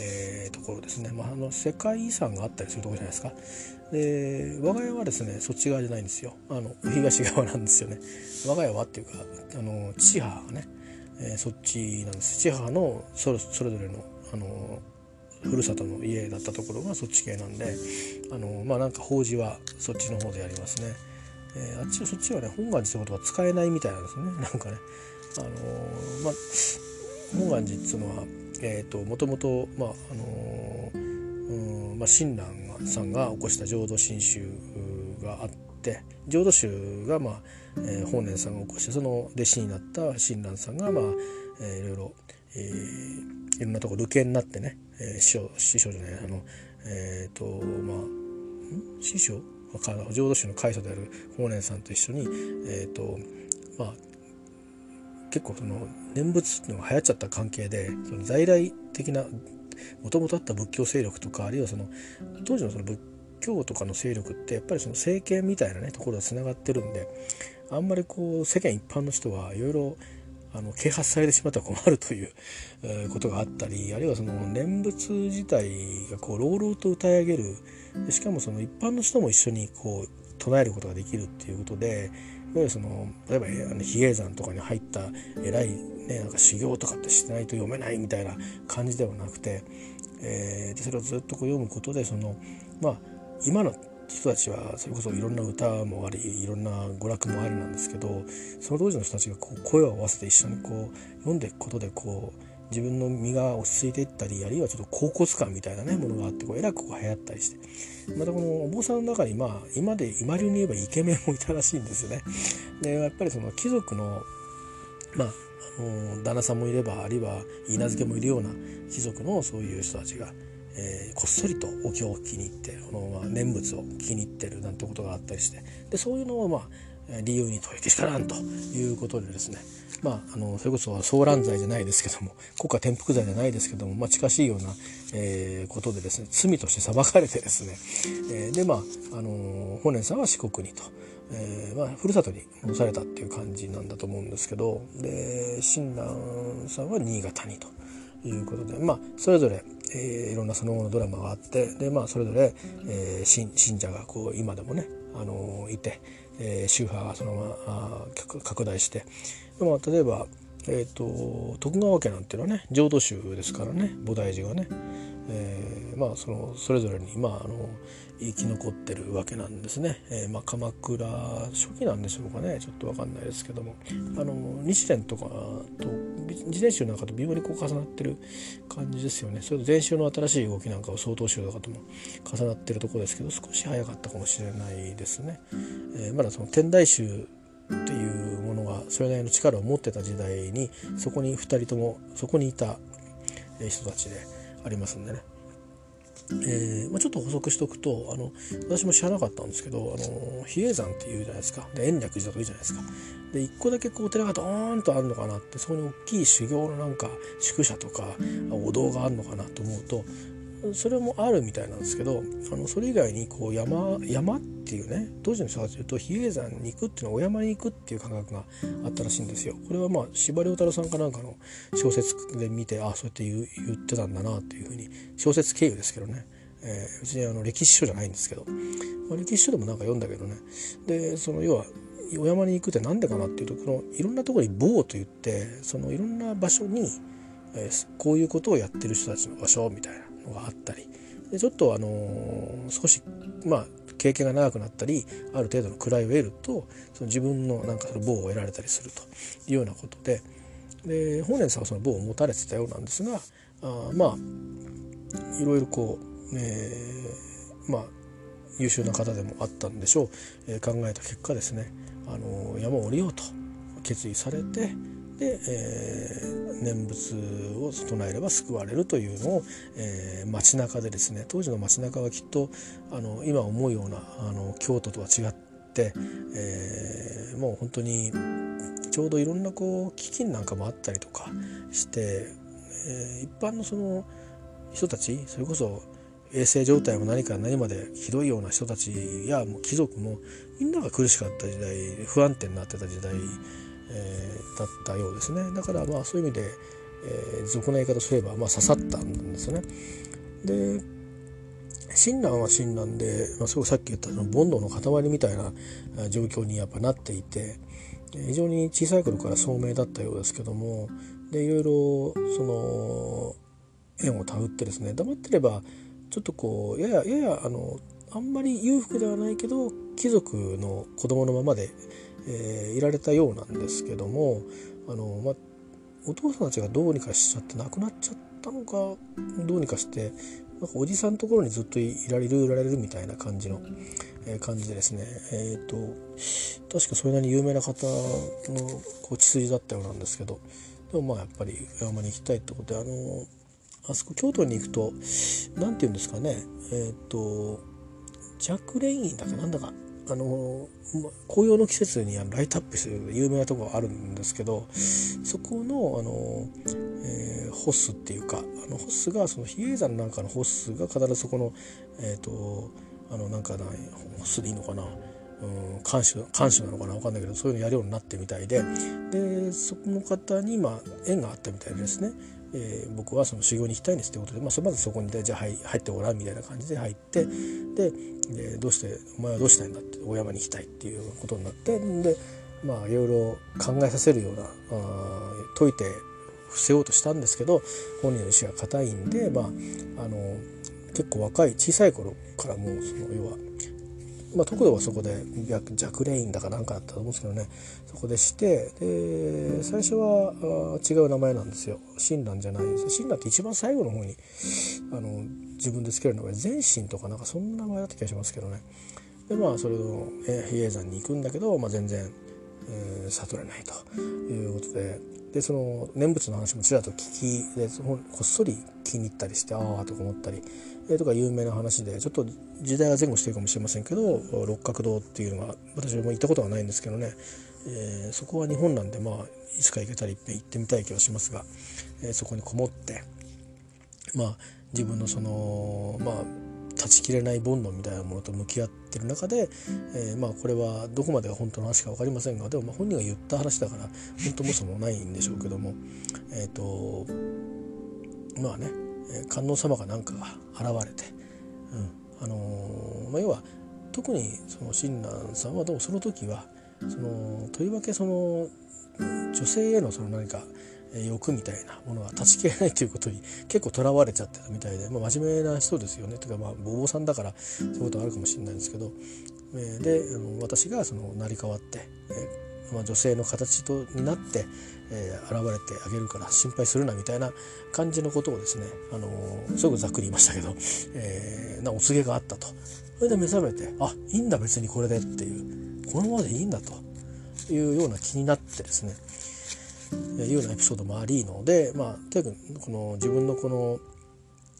えー、ところですね、まあ、あの世界遺産があったりするところじゃないですか。で我が家はですねそっち側じゃないんですよ。あの東側なんですよね。我が家はっていうかあの父母がね、えー、そっちなんです。父母のそれそれぞれのあのふるさとの家だったところがそっち系なんであのまあなんか法事はそっちの方でやりますね、えー、あっちはそっちはね本願寺ってことは使えないみたいなんですね。なんかね。あのまあ本願寺っつうのはえーと、もともと、まああのうんまあ、親鸞さんが起こした浄土真宗があって浄土宗が、まあえー、法然さんが起こしてその弟子になった親鸞さんが、まあえー、いろいろ、えー、いろんなところ流刑になってね、えー、師匠師匠じゃないあのえっ、ー、とまあ師匠？浄土宗の開祖である法然さんと一緒にえ、ー、とまあ結構その念仏っていうのが流行っちゃった関係でその在来的なもともとあった仏教勢力とかあるいはその当時のその仏教とかの勢力ってやっぱりその政権みたいなねところがつながってるんであんまりこう世間一般の人はいろいろあの啓発されてしまったら困るという、えことがあったりあるいはその念仏自体がこう朗々と歌い上げる。しかもその一般の人も一緒にこう唱えることができるっていうことでいわゆるその例えばあの比叡山とかに入った偉い、ね、なんか修行とかってしてないと読めないみたいな感じではなくて、えー、でそれをずっとこう読むことでそのまあ今の人たちはそれこそいろんな歌もありいろんな娯楽もありなんですけどその当時の人たちがこう声を合わせて一緒にこう読んでいくことでこう自分の身が落ち着いていったりあるいはちょっと高骨感みたいなねものがあってこうえらくこう流行ったりして。またこのお坊さんの中にまあ今で今流に言えばイケメンもいたらしいんですよね。でやっぱりその貴族のまあ旦那さんもいればあるいは稲漬けもいるような貴族のそういう人たちが、えー、こっそりとお経を気に入ってこの、まあ、念仏を気に入ってるなんてことがあったりして。でそういうのをまあ理由に問いけしからんということでですねまあ、あのそれこそ騒乱罪じゃないですけども国家転覆罪じゃないですけども、まあ、近しいような、えー、ことでですね罪として裁かれてですね、えー、でまあ、あの本年さんは四国にと。えーまあ、ふるさとに戻されたっていう感じなんだと思うんですけどで親鸞さんは新潟にということで、まあ、それぞれ、えー、いろんなその後のドラマがあってで、まあ、それぞれ、えー、信者がこう今でもね、あのいて、えー、宗派がそのまま拡大してでも例えば、えーと、徳川家なんていうのはね浄土宗ですからね菩提寺がね、えー、まあそのそれぞれにまああの生き残ってるわけなんですね、えー、まあ、鎌倉初期なんでしょうかねちょっと分かんないですけども。あの日蓮とかと自伝宗なんかと微妙にこう重なってる感じですよね。それと禅宗の新しい動きなんかは曹洞宗とかとも重なってるとこですけど少し早かったかもしれないですね、えー、まだその天台宗っていうものがそれなりの力を持ってた時代にそこに2人ともそこにいた人たちでありますんでね。えーまあ、ちょっと補足しておくとあの私も知らなかったんですけどあの比叡山っていうじゃないですか。で延暦寺とかいじゃないですか。で一個だけこう寺がドーンとあるのかなってそこに大きい修行のなんか宿舎とかお堂があるのかなと思うとそれもあるみたいなんですけどあのそれ以外にこう山山っていうね当時の人たちで言うと比叡山に行くっていうのはお山に行くっていう感覚があったらしいんですよ。これはまあ司馬太郎さんかなんかの小説で見てああそうやって言言ってたんだなっていうふうに小説経由ですけどね、えー、別にあの歴史書じゃないんですけど、まあ、歴史書でもなんか読んだけどね。でその要はお山に行くって何でかなっていうとこのいろんなところに棒と言ってそのいろんな場所に、えー、こういうことをやってる人たちの場所みたいな。があったりでちょっとあの、少しまあ経験が長くなったりある程度の位を得るとその自分のなんかその棒を得られたりするというようなことでで法然さんはその棒を持たれてたようなんですがあまあいろいろこう、えー、まあ優秀な方でもあったんでしょう、えー、考えた結果ですねあの山を降りようと決意されてで、えー、念仏を唱えれば救われるというのを、えー、街中でですね当時の街中はきっとあの今思うようなあの京都とは違って、えー、もう本当にちょうどいろんなこう飢饉なんかもあったりとかして、えー、一般のその人たちそれこそ衛生状態も何から何までひどいような人たちやもう貴族もみんなが苦しかった時代不安定になってた時代えー、だったようですねだからまあそういう意味で、えー、俗な言い方すれば、まあ、刺さったんですね。で親鸞は親鸞で、まあ、すごくさっき言ったの煩悩の塊みたいな状況にやっぱなっていて非常に小さい頃から聡明だったようですけどもでいろいろその縁をたぐってですね黙ってればちょっとこうややややあのあんまり裕福ではないけど貴族の子供のままでえー、いられたようなんですけどもあの、まお父さんたちがどうにかしちゃって亡くなっちゃったのかどうにかしてなんかおじさんのところにずっといられるいられるみたいな感じの、えー、感じでですね。え、ー、と確かそれなりに有名な方のこう血筋だったようなんですけどでもまあやっぱり山に行きたいってことであのあそこ京都に行くと何て言うんですかね。えっ、ー、とジャック・レインだかなんだかあの紅葉の季節にライトアップする有名なとこがあるんですけどそこのあの、えー、ホスっていうかあのホスがその比叡山なんかのホスが必ずそこのえっ、ー、とあのなんかなホスでいいのかなうん、監修監修なのかな分かんないけどそういうのやるようになってみたいででそこの方に、まあ、縁があったみたいですね。えー、僕はその修行に行きたいんですってことで、まあ、まずそこにでじゃあ入入ってごらんみたいな感じで入ってででどうしてお前はどうしたいんだって大山に行きたいっていうことになってでまあいろいろ考えさせるようなあ解いて伏せようとしたんですけど本人の意志が固いんで、まあ、あの結構若い小さい頃からもうその要はまあ、特度はそこで弱レインだかなんかだったと思うんですけどね。そこでしてで最初は違う名前なんですよ。親鸞じゃないんです。親鸞って一番最後の方にあの自分で付ける名前全身とかなんかそんな名前だった気がしますけどね。でまあそれを比叡山に行くんだけど、まあ、全然、えー、悟れないということで。でその念仏の話もちらっと聞きでこっそり気に入ったりしてああとか思ったり、えー、とか有名な話でちょっと時代は前後してるかもしれませんけど六角堂っていうのが私も行ったことはないんですけどね、えー、そこは日本なんでまあいつか行けたらいっぺん行ってみたい気はしますが、えー、そこにこもってまあ自分のそのまあ断ち切れない煩悩みたいなものと向き合ってる中で、えー、まあこれはどこまでが本当の話か分かりませんがでもまあ本人が言った話だから本当もそもないんでしょうけどもえっ、とまあね観音様が何かが現れて、うんあのー、まあ、要は特にその親鸞さんはどうもその時はそのとりわけその女性へのその何か欲みたいなものは断ち切れないということに結構とらわれちゃってたみたいで、まあ、真面目な人ですよね。というかまあ坊さんだからそういうことはあるかもしれないんですけど、え、で私がその成り代わって、えまあ、女性の形とになって、えー、現れてあげるから心配するなみたいな感じのことをですね、あのー、すごくざっくり言いましたけど、えー、なお告げがあったと。それで目覚めてあいいんだ別にこれでっていうこのままでいいんだというような気になってですねいうようなエピソードもありのでまあとにかくこの自分のこの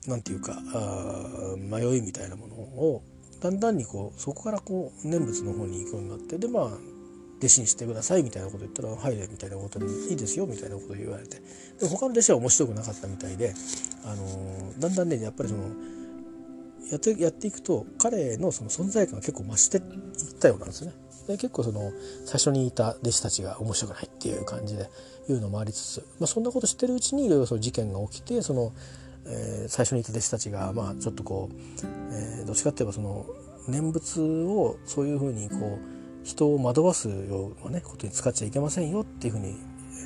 何て言うかあ迷いみたいなものをだんだんにこうそこからこう念仏の方に行くようになってでまあ弟子にしてくださいみたいなこと言ったら「はい」みたいなことに「いいですよ」みたいなこと言われてで他の弟子は面白くなかったみたいで、あの、だんだんねやっぱりそのやってやっていくと彼のその存在感が結構増していったようなんですね。で結構その最初にいた弟子たちが面白くないっていう感じでいうのもありつつ、まあ、そんなこと知ってるうちにいろいろその事件が起きてその、えー、最初にいた弟子たちがまあちょっとこう、えー、どっちかっていえばその念仏をそういうふうにこう人を惑わすような、ね、ことに使っちゃいけませんよっていうふうに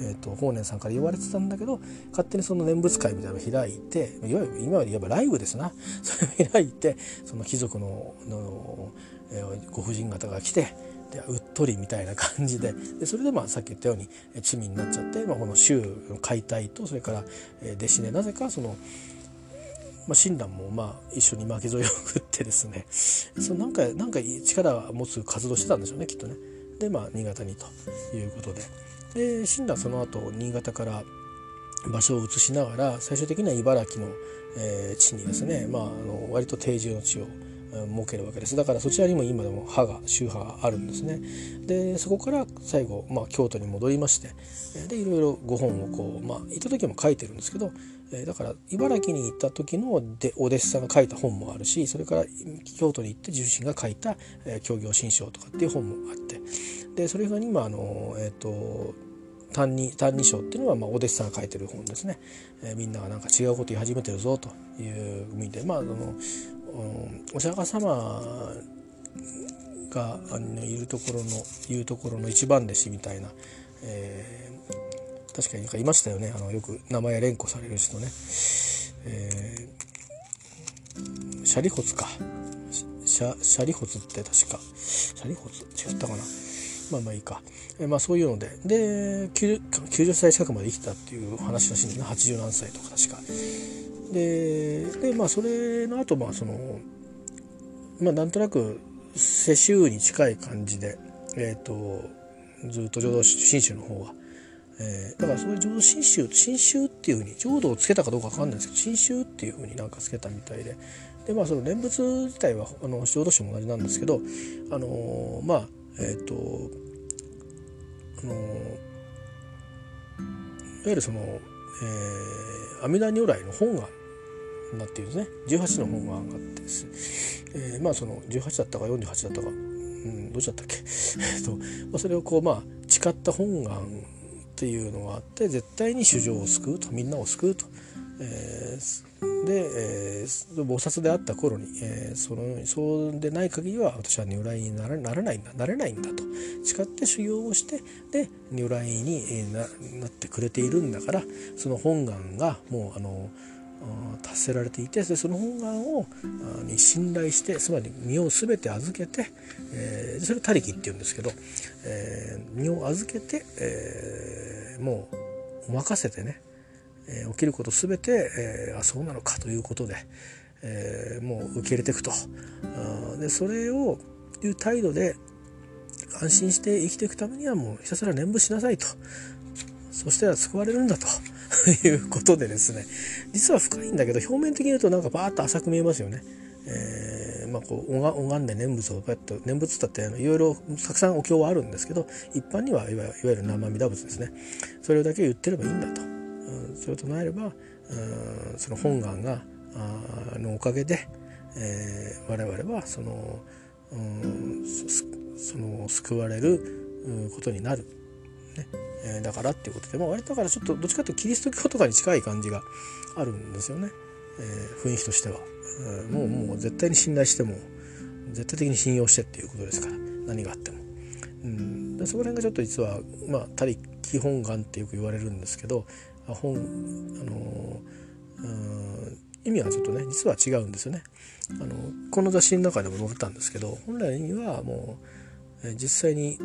えーと、法然さんから言われてたんだけど勝手にその念仏会みたいなのを開いていわゆる今まで言えばライブですな [laughs] それを開いてその貴族のの、えー、ご婦人方が来てでうっとりみたいな感じででそれでまあさっき言ったように罪になっちゃって、まあ、この宗の解体とそれから弟子でなぜかその。まあ、親鸞もまあ一緒に巻き添えを食ってですね。[laughs] そのなんかなんか力を持つ活動してたんでしょうねきっとね。でまあ新潟にということで。で親鸞その後新潟から場所を移しながら最終的には茨城の、えー、地にですね、まあ、あの割と定住の地を設けるわけです。だからそちらにも今でも派が宗派があるんですね。でそこから最後、まあ、京都に戻りましてでいろいろご本をこう、まあ、行った時も書いてるんですけどだから茨城に行った時のでお弟子さんが書いた本もあるしそれから京都に行って自身が書いた「教行新書」とかっていう本もあってでそれが今あの、えっ、ー、と歎異抄っていうのは、まあ、お弟子さんが書いてる本ですね、えー、みんながなんか違うこと言い始めてるぞという意味でまああのお釈迦様がいるところの言うところの一番弟子みたいな、えー、確かになんかいましたよね。あのよく名前連呼される人ね、えー、シャリホツか。シャシャリホツって確か。シャリホツ？違ったかな。まあまあいいか、えー、まあそういうので。で 90, 90歳近くまで生きたっていう話らしいんですね。80何歳とか確か。ででまあそれの後まあそのまあなんとなく世襲に近い感じでえっ、ー、とずっと浄土真宗の方は。えー、だからそういう浄土真宗真宗っていうふうに浄土をつけたかどうか分かんないですけど真宗っていうふうになんかつけたみたいで。でまあその念仏自体はあの浄土宗も同じなんですけどあのー、まあえっ、ー、とあの、いわゆるその、えー、阿弥陀如来の本願になっているんですね。18の本願があってです、えー、まあその18だったか48だったか、うん、どっちだったっけ？[laughs] と、まあ、それをこうまあ誓った本願っていうのがあって絶対に主情を救うとみんなを救うと。えー、で、えー、菩薩であった頃に、えー、そのそうでない限りは私は如来にならならないんだなれないんだと誓って修行をしてで如来にななってくれているんだからその本願がもうあの達せられていてその本願をに信頼してつまり身を全て預けて、えー、それを他力っていうんですけど、えー、身を預けて、えー、もう任せてね、えー、起きること全て、えー、あそうなのかということで、えー、もう受け入れていくと。でそれをいう態度で安心して生きていくためにはもうひたすら念仏しなさいと。そしたら救われるんだと。[laughs] いうことでですね。実は深いんだけど表面的に言うとなんかバーッと浅く見えますよね。えー、まあこう拝んで念仏をパッと念仏だっていろいろたくさんお経はあるんですけど一般にはいわゆる生阿弥陀仏ですね。それだけ言ってればいいんだと、うん、それを唱えれば、うん、その本願があのおかげで、えー、我々はその,、うん、その救われることになる。ね。えー、だからっていうことで、まあ、割とだからちょっとどっちかというとキリスト教とかに近い感じがあるんですよね、えー、雰囲気としては、もうもう絶対に信頼しても絶対的に信用してっていうことですから。何があっても、うん、でそこら辺がちょっと実はまあ他力本願ってよく言われるんですけど本あの意味はちょっとね実は違うんですよね。あのこの雑誌の中でも載ったんですけど本来にはもう実際に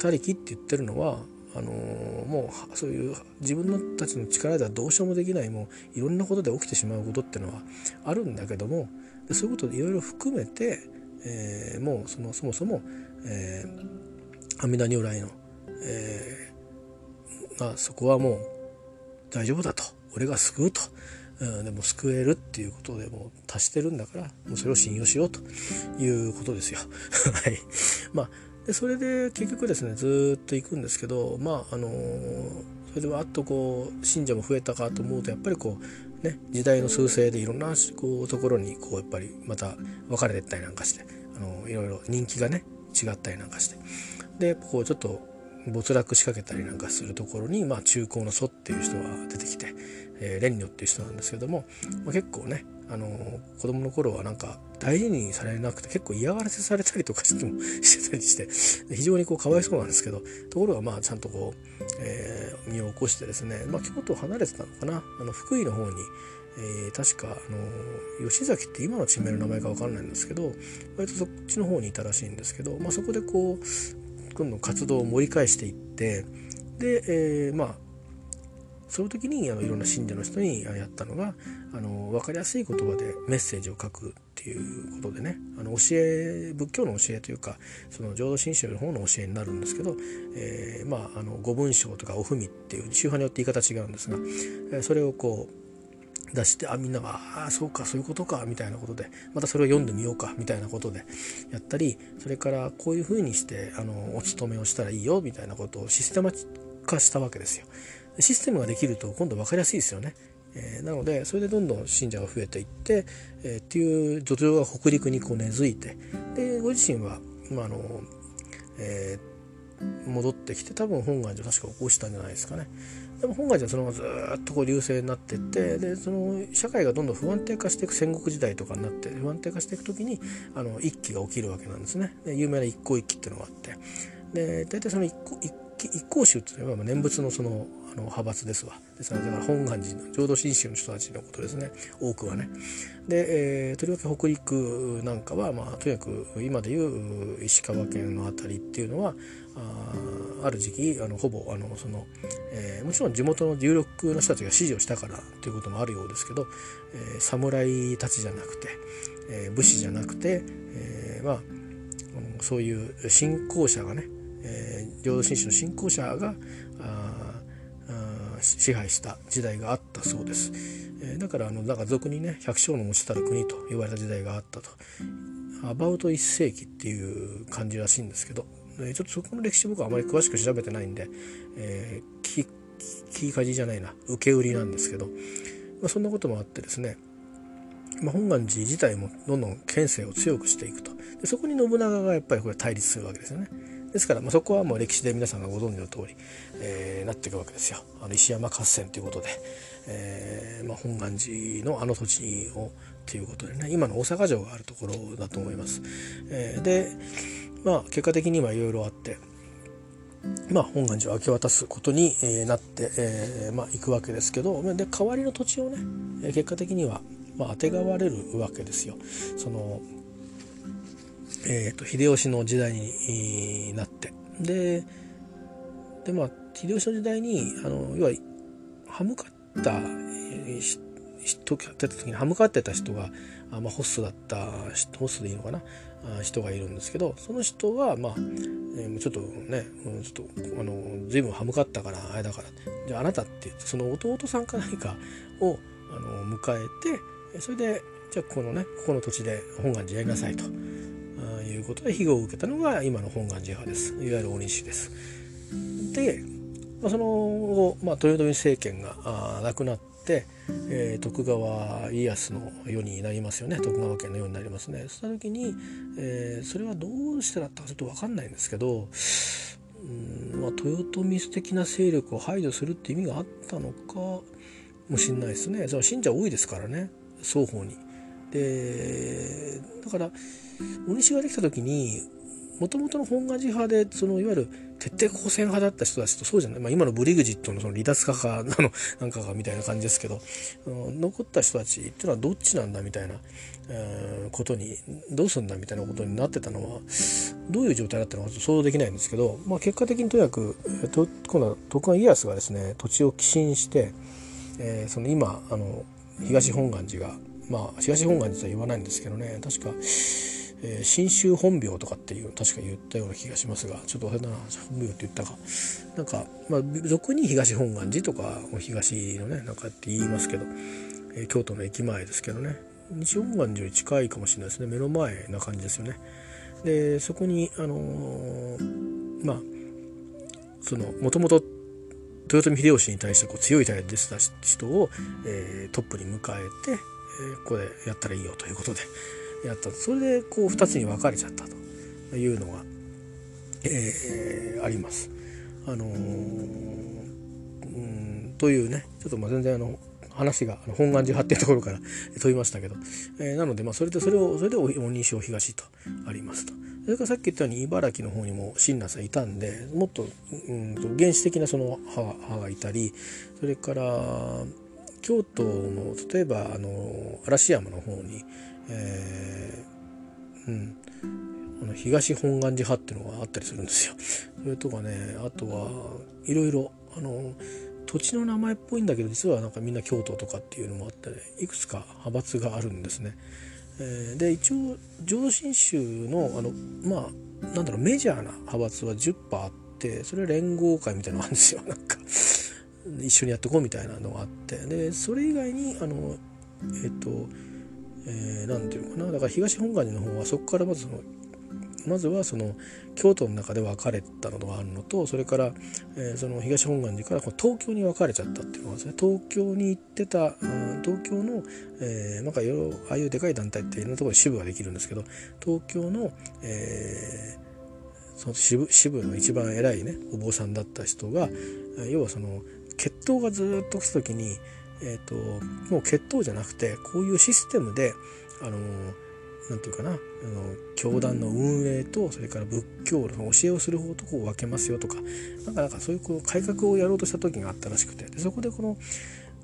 他力って言ってるのはあのー、もうそういう自分のたちの力ではどうしようもできないもういろんなことで起きてしまうことっていうのはあるんだけどもでそういうことでいろいろ含めて、えー、もうそのそもそも、えー、阿弥陀如来の、えー、まあ、そこはもう大丈夫だと俺が救うと。うん、でも救えるっていうことでも達してるんだからもうそれを信用しようということですよ。[laughs] はい。まあでそれで結局ですねずっと行くんですけどまああのそれでわっとこう信者も増えたかと思うとやっぱりこうね時代の趨勢でいろんなこうところにこうやっぱりまた分かれてったりなんかしてあのいろいろ人気がね違ったりなんかして。でこうちょっと没落しかけたりなんかするところに、まあ、中高の祖っていう人が出てきて、えー、蓮如っていう人なんですけども、まあ、結構ねあの子供の頃はなんか大事にされなくて結構嫌がらせされたりとかしてもしてたりして非常にこうかわいそうなんですけどところがまあちゃんとこう、えー、身を起こしてですね、まあ、京都を離れてたのかな。あの福井の方に、えー、確かあの吉崎って今の地名の名前か分かんないんですけど割とそっちの方にいたらしいんですけど、まあ、そこでこう今度活動を盛り返していってで、えー、まあその時にあのいろんな信者の人にやったのがあの分かりやすい言葉でメッセージを書くっていうことでねあの教え仏教の教えというかその浄土真宗の方の教えになるんですけど、えー、まああの五文章とかお文っていう宗派によって言い方違うんですが、えー、それをこう出してあみんなが「ああそうかそういうことか」みたいなことでまたそれを読んでみようかみたいなことでやったりそれからこういうふうにしてあのお勤めをしたらいいよみたいなことをシステマ化したわけですよ。システムができると今度分かりやすいですよね。えー、なのでそれでどんどん信者が増えていって、えー、っていう土壌が北陸にこう根付いてでご自身は、まあのえー、戻ってきて多分本願寺を確か起こしたんじゃないですかね。でも本願寺はそのままずっとこう流星になってってでその社会がどんどん不安定化していく戦国時代とかになって不安定化していく時にあの一揆が起きるわけなんですね。で有名な一向一揆っていうのがあってで大体その一一向宗っていうのは念仏のそのあの派閥ですわ。ですからだから本願寺の浄土真宗の人たちのことですね。多くはね。で、えー、とりわけ北陸なんかは、まあ、とにかく今でいう石川県の辺りっていうのはあある時期あのほぼあのその、えー、もちろん地元の有力の人たちが支持をしたからということもあるようですけど、えー、侍たちじゃなくて、えー、武士じゃなくて、えー、まあそういう信仰者がね、えー、浄土真宗の信仰者があ支配した時代があったそうです、えー、だからあのなんか俗にね百姓の持ちたる国と言われた時代があったと。アバウト1世紀っていう感じらしいんですけどちょっとそこの歴史僕はあまり詳しく調べてないんで、えー、聞きかじじゃないな。受け売りなんですけど、まあ、そんなこともあってですね、まあ、本願寺自体もどんどん権勢を強くしていくと。でそこに信長がやっぱりこれ対立するわけですよね。ですから、まあ、そこはもう歴史で皆さんがご存知の通り、えー、なっていくわけですよ。あの石山合戦ということで、えーまあ、本願寺のあの土地をということでね今の大阪城があるところだと思います。えー、でまあ結果的にはいろいろあって。まあ、本願寺を明け渡すことに、なって、えーまあ、行くわけですけどで代わりの土地をね結果的には、まあ、あてがわれるわけですよ。そのえーと、秀吉の時代になってででまあ秀吉の時代にあの要は歯向かった人ってた時に歯向かってた人があ、まあ、ホストだったホストでいいのかな？あ人がいるんですけどその人はまあ、えー、ちょっとね、うん、ちょっとあの随分歯向かったからあれだからじゃああなたってその弟さんか何かをあの迎えてそれでじゃあこのねここの土地で本願寺やりなさいと。いうことで庇護を受けたのが今の本願寺派です。いわゆる大西です。で、まあ、その後、まあ、豊臣政権があなくなって、えー、徳川家康の世になりますよね。徳川家のようになりますね。そした時に、えー、それはどうしてだったかちょっと分かんないんですけどうんまあ、豊臣的な勢力を排除するって意味があったのかもしれないですね。その信者多いですからね。双方に。でだからお西ができた時にもともとの本願寺派でそのいわゆる徹底抗戦派だった人たちとそうじゃない、まあ、今のブリグジットのその離脱家かなの [laughs] なんかがみたいな感じですけど残った人たちっていうのはどっちなんだみたいな、えー、ことにどうすんだみたいなことになってたのはどういう状態だったのか想像できないんですけど、まあ、結果的にとにかくと今度は徳川家康がですね土地を寄進して、えー、その今あの東本願寺がまあ東本願寺とは言わないんですけどね確かえー、新州本名とかっていう確か言ったような気がしますがちょっと忘れたな本名って言ったか。なんか、まあ、俗に東本願寺とか東のねなんかって言いますけど、えー、京都の駅前ですけどね。西本願寺より近いかもしれないですね。目の前な感じですよね。でそこにあのー、まあそのもともと豊臣秀吉に対してこう強い態度でした人を、えー、トップに迎えて、えー、ここでやったらいいよということで、やったそれでこう2つに分かれちゃったというのが、えー、あります。あのー、うんというねちょっとまあ全然あの話が本願寺派っていうところから飛びましたけど、えー、なのでまあそれでそれをそれで鬼西東とありますと。それからさっき言ったように茨城の方にも親鸞さんいたんでもっとうんと原始的なその派がいたりそれから京都の例えばあの嵐山の方に、えー、うんあの東本願寺派っていうのがあったりするんですよ。それとかねあとはいろいろあの土地の名前っぽいんだけど実はなんかみんな京都とかっていうのもあって、ね、いくつか派閥があるんですね。えー、で一応上信州のあのまあなんだろうメジャーな派閥は10%あってそれは連合会みたいなのがあるんですよなんか一緒にやってこうみたいなのがあってでそれ以外にあのえっ、とえー、て言うかな。だから東本願寺の方はそこからまずそのまずはその京都の中で分かれたのがあるのとそれから、えー、その東本願寺からこう東京に分かれちゃったっていうのがですね。東京に行ってた東京の、えー、なんかああいうでかい団体っていろんなところに支部ができるんですけど東京の、えー、その支部支部の一番偉いねお坊さんだった人が要はその血統がずっと来た時にえーと、もう血統じゃなくてこういうシステムで、あのなんていうかなあの教団の運営とそれから仏教の教えをする方とこう分けますよとかなんかなんかそういうこう改革をやろうとした時があったらしくてでそこでこの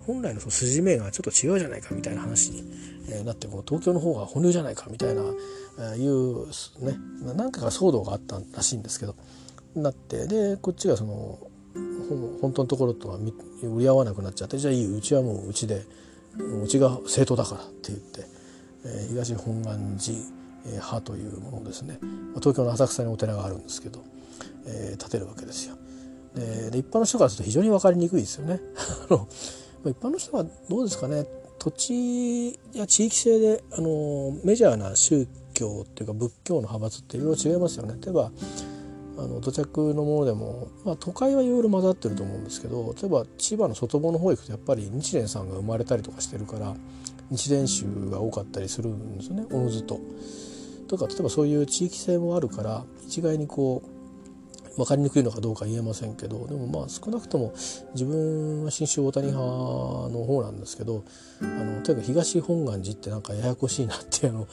本来のその筋目がちょっと違うじゃないかみたいな話にえなってこう東京の方が本流じゃないかみたいないうね何回か騒動があったらしいんですけどなってでこっちがその本当のところとは売り合わなくなっちゃってじゃあいいうちはもううちでうちが正当だからって言って、えー、東本願寺派というものをですね東京の浅草にお寺があるんですけど、えー、建てるわけですよ。で一般の人からすると非常に分かりにくいですよね。[laughs] 一般の人はどうですかね土地や地域性であのメジャーな宗教っていうか仏教の派閥っていろいろ違いますよね。例えばあの土着のものでも、まあ、都会はいろいろ混ざってると思うんですけど例えば千葉の外房の方行くとやっぱり日蓮さんが生まれたりとかしてるから日蓮宗が多かったりするんですよねおのずと。とか例えばそういう地域性もあるから一概にこう分かりにくいのかどうか言えませんけどでもまあ少なくとも自分は新州大谷派の方なんですけどあのとにかく東本願寺ってなんかややこしいなっていうの、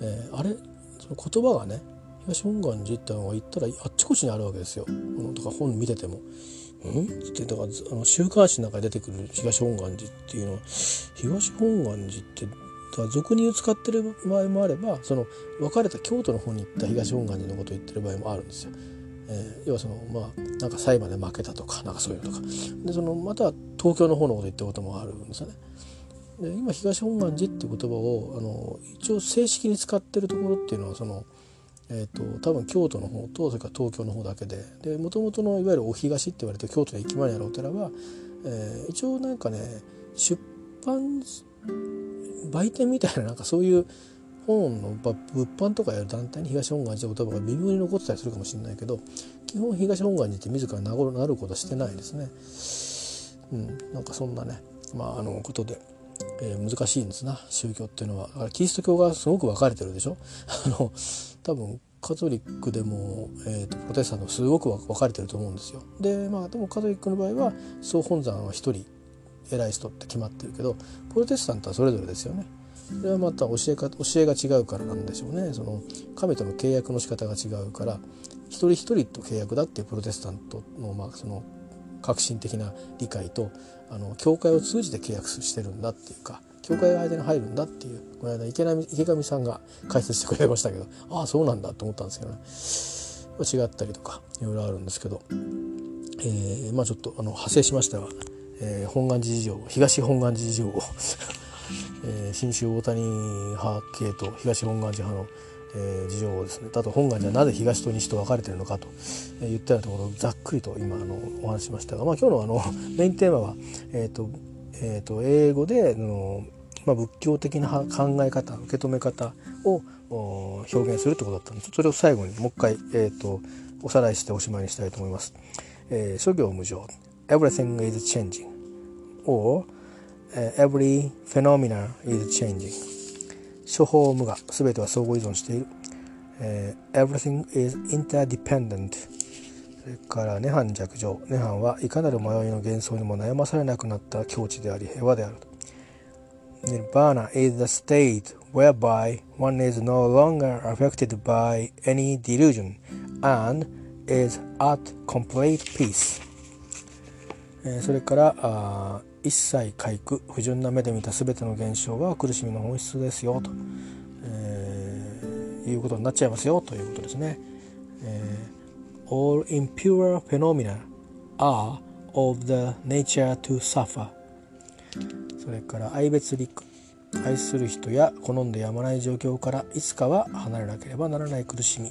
えー、あれ？その言葉がね東本願寺ってのが行ったらあっちこっちにあるわけですよ。とか本見てても。うん？ってだからあの週刊誌の中に出てくる東本願寺っていうのは東本願寺って俗に使ってる場合もあればその別れた京都の方に行った東本願寺のことを言ってる場合もあるんですよ。えー、要はそのまあなんか裁判で負けたとかなんかそういうのとかでそのまた東京の方のこと言ったこともあるんですよね。で今東本願寺っていう言葉をあの一応正式に使ってるところっていうのはそのえーと、多分京都の方とそれから東京の方だけでもともとのいわゆるお東って言われて京都の駅前にあるお寺は、えー、一応なんかね出版売店みたいななんかそういう本の物販とかやる団体に東本願寺って言葉が微妙に残ってたりするかもしれないけど基本東本願寺って自ら名乗ることはしてないですね。うん、なんかそんなねまああのことで。えー、難しいんですな宗教っていうのはキリスト教がすごく分かれてるでしょ？[laughs] あの多分カトリックでも、えーと、プロテスタントすごく分かれてると思うんですよ。でまあでもカトリックの場合は総本山は1人偉い人って決まってるけどプロテスタントはそれぞれですよね。それはまた教えか教えが違うからなんでしょうねその神との契約の仕方が違うから一人一人と契約だっていうプロテスタントの,、まあその革新的な理解とあの教会を通じて契約してるんだっていうか教会が間に入るんだっていうこの間池上池上さんが解説してくれましたけどああそうなんだと思ったんですけどね。違ったりとかいろいろあるんですけど、えー、まあちょっとあの派生しましたが、えー、本願寺事情東本願寺事情を [laughs] えー、新州大谷派系と東本願寺派のえー、事情をですねあと本願寺はなぜ東と西と分かれてるのかと、えー、言ったようなところをざっくりと今あのお話ししましたが、まあ、今日のあのメインテーマは、えーとえーと、英語であの、まあ、仏教的な考え方受け止め方を表現するってことだったんです。それを最後にもう一回、えーと、おさらいしておしまいにしたいと思います。えー、諸行無常。Everything is changing or、uh, Every phenomena is changing 処方無我。全ては相互依存している、えー、Everything is interdependent それから涅槃弱情涅槃はいかなる迷いの幻想にも悩まされなくなった境地であり平和である Nirvana is the state whereby one is no longer affected by any delusion and is at complete peace それから一切回復不純な目で見た全ての現象は苦しみの本質ですよと、えー、いうことになっちゃいますよということですね。えー、All impure phenomena are of the nature to suffer それから愛別陸愛する人や好んでやまない状況からいつかは離れなければならない苦しみ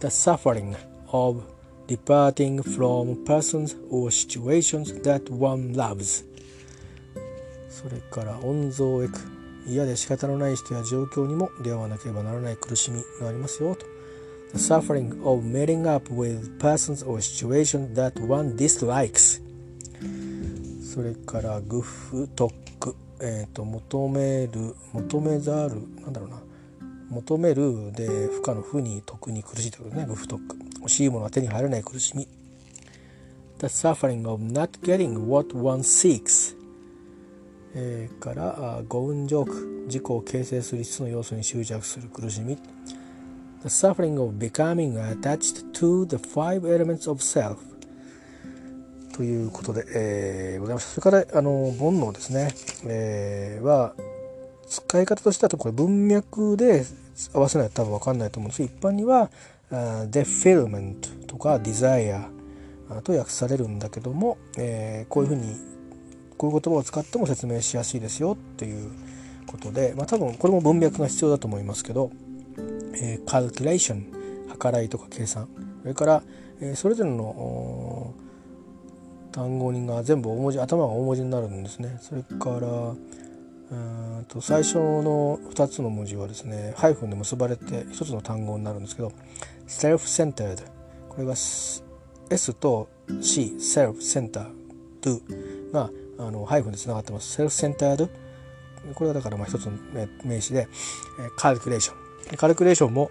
The suffering of departing from persons or situations that one loves それから温蔵へく嫌で仕方のない人や状況にも出会わなければならない苦しみがありますよと The suffering of meeting up with persons or situations that one dislikes それからグフトック、えーと、求める求めざるなんだろうな。求めるで不可の負に得に苦しいということね。グフトック。欲しいものは手に入らない苦しみ。The suffering of not getting what one seeks えー、から「ゴウンジョーク」自己を形成する5つの要素に執着する苦しみ。The suffering of becoming attached to the five elements of self ということで、えー、ございました。それから、あの、煩悩ですね、えー、は、使い方としてはこれ文脈で合わせないと多分分かんないと思うんです。一般には、defilement とか desire と訳されるんだけども、えー、こういうふうにこういう言葉を使っても説明しやすいですよっていうことで、まあ、多分これも文脈が必要だと思いますけど、えー、カルキュレーション計らいとか計算。それから、えー、それぞれの単語人が全部大文字頭が大文字になるんですねそれからうんと最初の2つの文字はですねハイフンで結ばれて1つの単語になるんですけど self-centered これが S と C self-centered があのハイフンでつながってます。セルフセンタードこれはだからまあ一つの名詞で、えカルクレーション。カルクレーションも、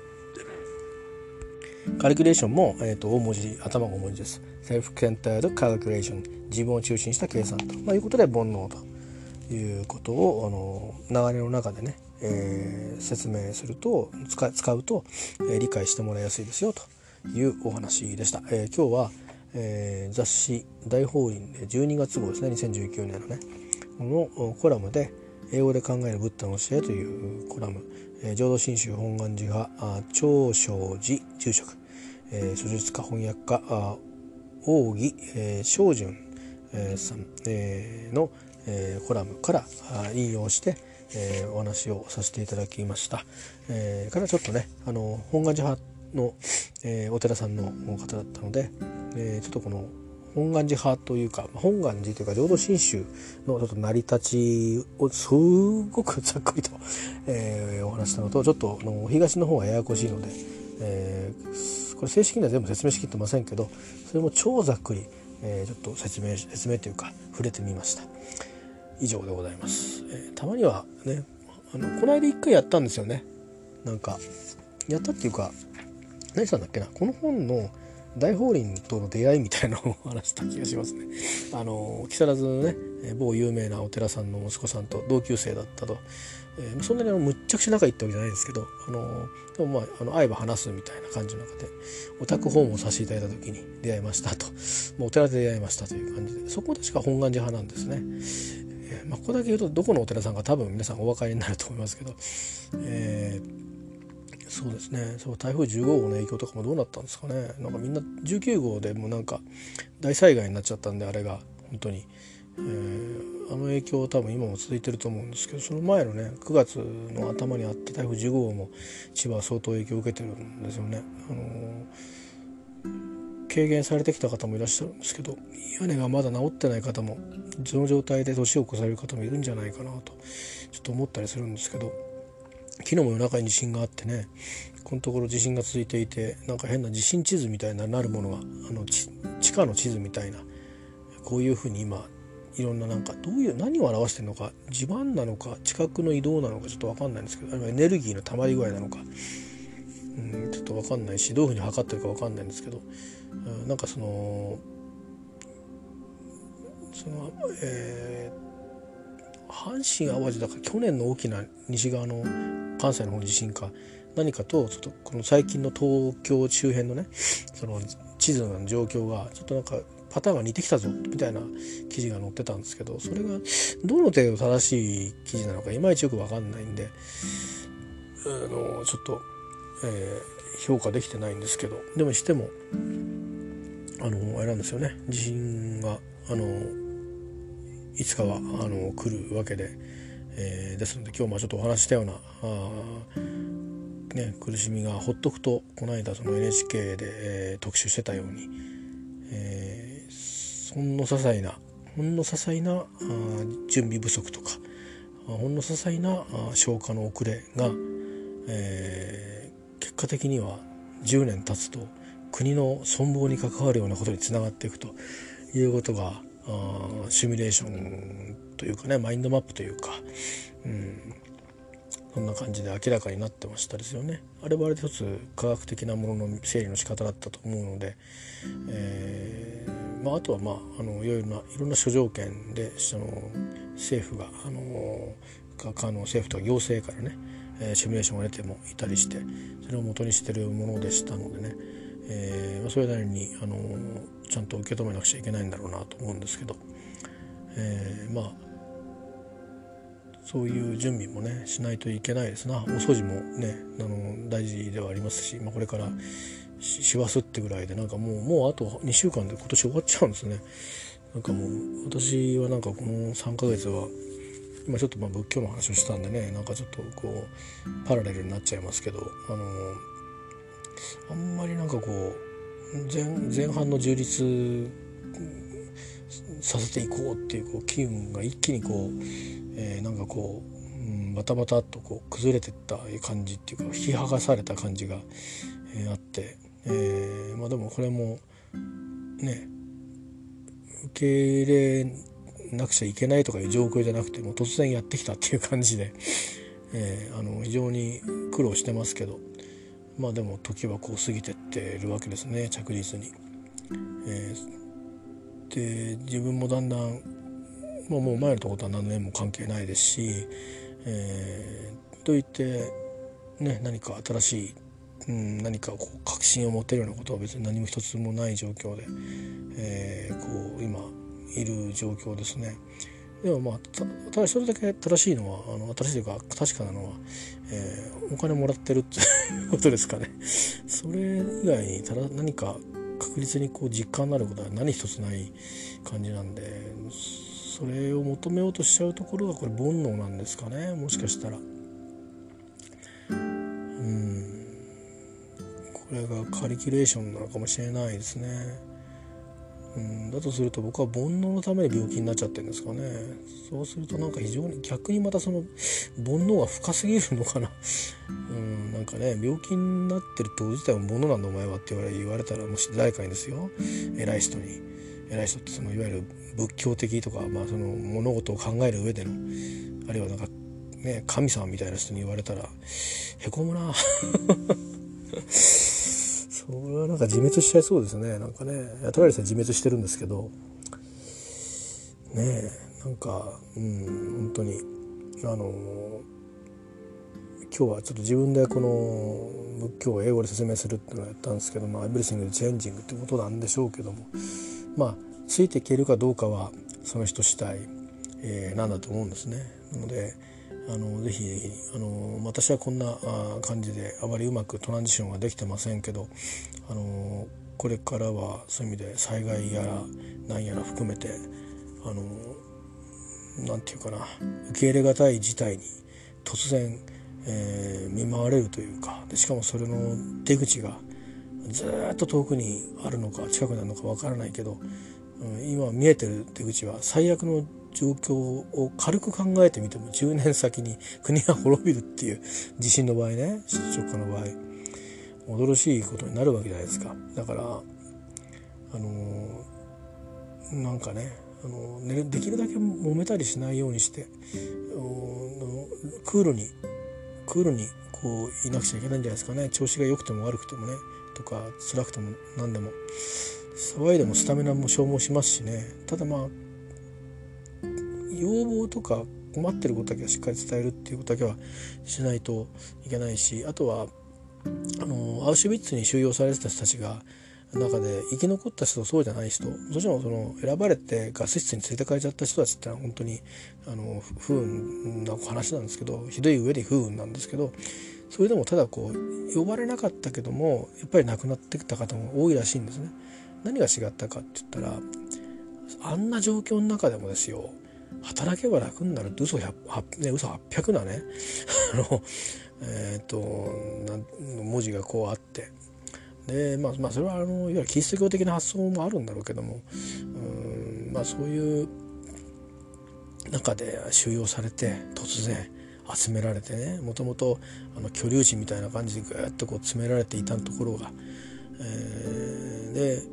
カルクレーションも、えー、と大文字、頭が大文字です。セルフセンタードカルクレーション。自分を中心した計算と、まあ、いうことで煩悩ということをあの流れの中でね、えー、説明すると使使うと、えー、理解してもらいやすいですよというお話でした。えー、今日はえー、雑誌「大法輪」で12月号ですね2019年のねのコラムで「英語で考えるブッダの教え」というコラム、浄土真宗本願寺派長生寺住職、えー、書術家翻訳家奥義、えー、正順、えー、さん、え、の、えー、コラムから引用して、えー、お話をさせていただきました。えー、からちょっとねあの本願寺派の、えー、お寺さんの方だったので、えー、ちょっとこの本願寺派というか本願寺というか浄土真宗のちょっと成り立ちをすごくざっくりと、えー、お話したのとちょっとの東の方がややこしいので、えー、これ正式には全部説明しきってませんけどそれも超ざっくり、えー、ちょっと説明説明というか触れてみました以上でございます、えー、たまにはねあのこの間一回やったんですよねなんかやったっていうか何したんだっけなこの本の大法輪との出会いみたいなのを話した気がしますね。[laughs] あの木更津のね某有名なお寺さんの息子さんと同級生だったと、えー、そんなにあのむっちゃくちゃ仲いいってわけじゃないんですけどあのでもまああの会えば話すみたいな感じの中でお宅訪問させていただいた時に出会いましたともうお寺で出会いましたという感じでそこ確か本願寺派なんですね。えーまあ、ここだけ言うとどこのお寺さんか多分皆さんお分かりになると思いますけど、えーそうですね。そう台風15号の影響とかもどうなったんですかね。なんかみんな19号でもなんか大災害になっちゃったんであれが。本当に、えー、あの影響は多分今も続いてると思うんですけどその前のね9月の頭にあった台風15号も千葉は相当影響を受けてるんですよね。あのー、軽減されてきた方もいらっしゃるんですけど屋根がまだ治ってない方もその状態で年を越される方もいるんじゃないかなとちょっと思ったりするんですけど昨日も夜中に地震があってねこのところ地震が続いていてなんか変な地震地図みたいななるものがあの地下の地図みたいなこういうふうに今いろんななんかどういう何を表してるのか地盤なのか地殻の移動なのかちょっと分かんないんですけどあエネルギーのたまり具合なのかうんちょっと分かんないしどういうふうに測ってるか分かんないんですけど、うん、なんかそのそのえー阪神・淡路だから去年の大きな西側の関西の方の地震か何かとちょっとこの最近の東京周辺のねその地図の状況がちょっとなんかパターンが似てきたぞみたいな記事が載ってたんですけどそれがどの程度正しい記事なのかいまいちよく分かんないんであのちょっと、えー、評価できてないんですけどでもしてもあのあれなんですよね地震があのいつかはあの来るわけで、えー、ですので今日もちょっとお話したようなあ、ね、苦しみがほっとくとこの間その NHK で、えー、特集してたように、えー、ほんの些細なほんの些細なあ準備不足とかほんの些細なあ消化の遅れが、えー、結果的には10年経つと国の存亡に関わるようなことにつながっていくということがあシミュレーションというかねマインドマップというか、うん、そんな感じで明らかになってましたですよね。あれはあれで一つ科学的なものの整理の仕方だったと思うので、えー、まあ、あとは、まあ、あのいろいろないろんな諸条件でその政府があのかの政府とか行政からね、えー、シミュレーションが出てもいたりしてそれを元にしてるものでしたのでね、えー、それなりにあのちゃんと受け止めなくちゃいけないんだろうなと思うんですけど、えー、まあそういう準備もねしないといけないですな。お掃除もねあの大事ではありますし、まあ、これから師走ってぐらいでなんかもうもうあと2週間で今年終わっちゃうんですね。なんかもう私はなんかこの3ヶ月は今ちょっとまあ仏教の話をしたんでねなんかちょっとこうパラレルになっちゃいますけどあのあんまりなんかこう前前半の充実させていこうっていうこう機運が一気にこう、えー、なんかこう、うん、バタバタっとこう崩れてった感じっていうか引き剥がされた感じが、えー、あって、えー、まあでもこれもね受け入れなくちゃいけないとかいう状況じゃなくてもう突然やってきたっていう感じで、えー、あの非常に苦労してますけど。まあでも時はこう過ぎてってるわけですね着実に。えー、で自分もだんだん、まあ、もう前のとことは何年も関係ないですし、えー、といってね何か新しいうん、何かこう確信を持てるようなことは別に何も一つもない状況で、えー、こう今いる状況ですね。でもまあただそれだけ正しいのはあの正しいというか確かなのは、えー、お金もらってるっていうことですかね。[laughs] それ以外にただ何か確実にこう実感になることは何一つない感じなんでそれを求めようとしちゃうところがこれ煩悩なんですかねもしかしたら。うんこれがカリキュレーションなのかもしれないですね。うん、だとすると僕は煩悩のために病気になっちゃってるんですかね。そうするとなんか非常に逆にまたその煩悩が深すぎるのかな。[laughs] うんなんかね病気になってる当自体は煩悩なんだお前はって言われ言われたらもし誰かにですよ。偉い人に。偉い人ってそのいわゆる仏教的とか、まあ、その物事を考える上でのあるいはなんかね神様みたいな人に言われたらへこむな。[laughs] それはなんか自滅しちゃいそうですね。なんかね。トラリさん自滅してるんですけど。ねえなんかうん本当に。あの今日はちょっと自分でこの仏教を英語で説明するっていうのをやったんですけどまあエブリシングでチェンジングってことなんでしょうけども。まあついていけるかどうかはその人次第、えー、なんだと思うんですね。なのであのぜひあの私はこんな感じであまりうまくトランジションができてませんけどあのこれからはそういう意味で災害やら何やら含めてあのなんていうかな受け入れがたい事態に突然、えー、見舞われるというかでしかもそれの出口がずっと遠くにあるのか近くなるのかわからないけど、うん、今見えてる出口は最悪の状況を軽く考えてみても10年先に [laughs] 国が滅びるっていう地震の場合ね出直下の場合驚しいことになるわけじゃないですか。だからあのー、なんかねあのー、できるだけ揉めたりしないようにしてクールにクールにこういなくちゃいけないんじゃないですかね。調子が良くても悪くてもねとか辛くても何でも。騒いでもスタミナも消耗しますしね。ただまあ要望とか困ってることだけはしっかり伝えるっていうことだけはしないといけないしあとはあのアウシュビッツに収容されてた人たちが中で生き残った人とそうじゃない人もちろんその選ばれてガス室に連れて帰っちゃった人たちってのは本当にあの不運な話なんですけどひどい上で不運なんですけどそれでもただこう呼ばれなかったけどもやっぱり亡くなってきた方も多いらしいんですね。何が違ったかって言ったらあんな状況の中でもですよ働けば楽になるって嘘100、ね、嘘800なね。[laughs] あのえっ、ー、と文字がこうあって。でまあまあそれはあのいわゆるキリスト教的な発想もあるんだろうけどもうんまあそういう中で収容されて突然集められてねもともと居留地みたいな感じでぐっとこう詰められていたところが、えー、で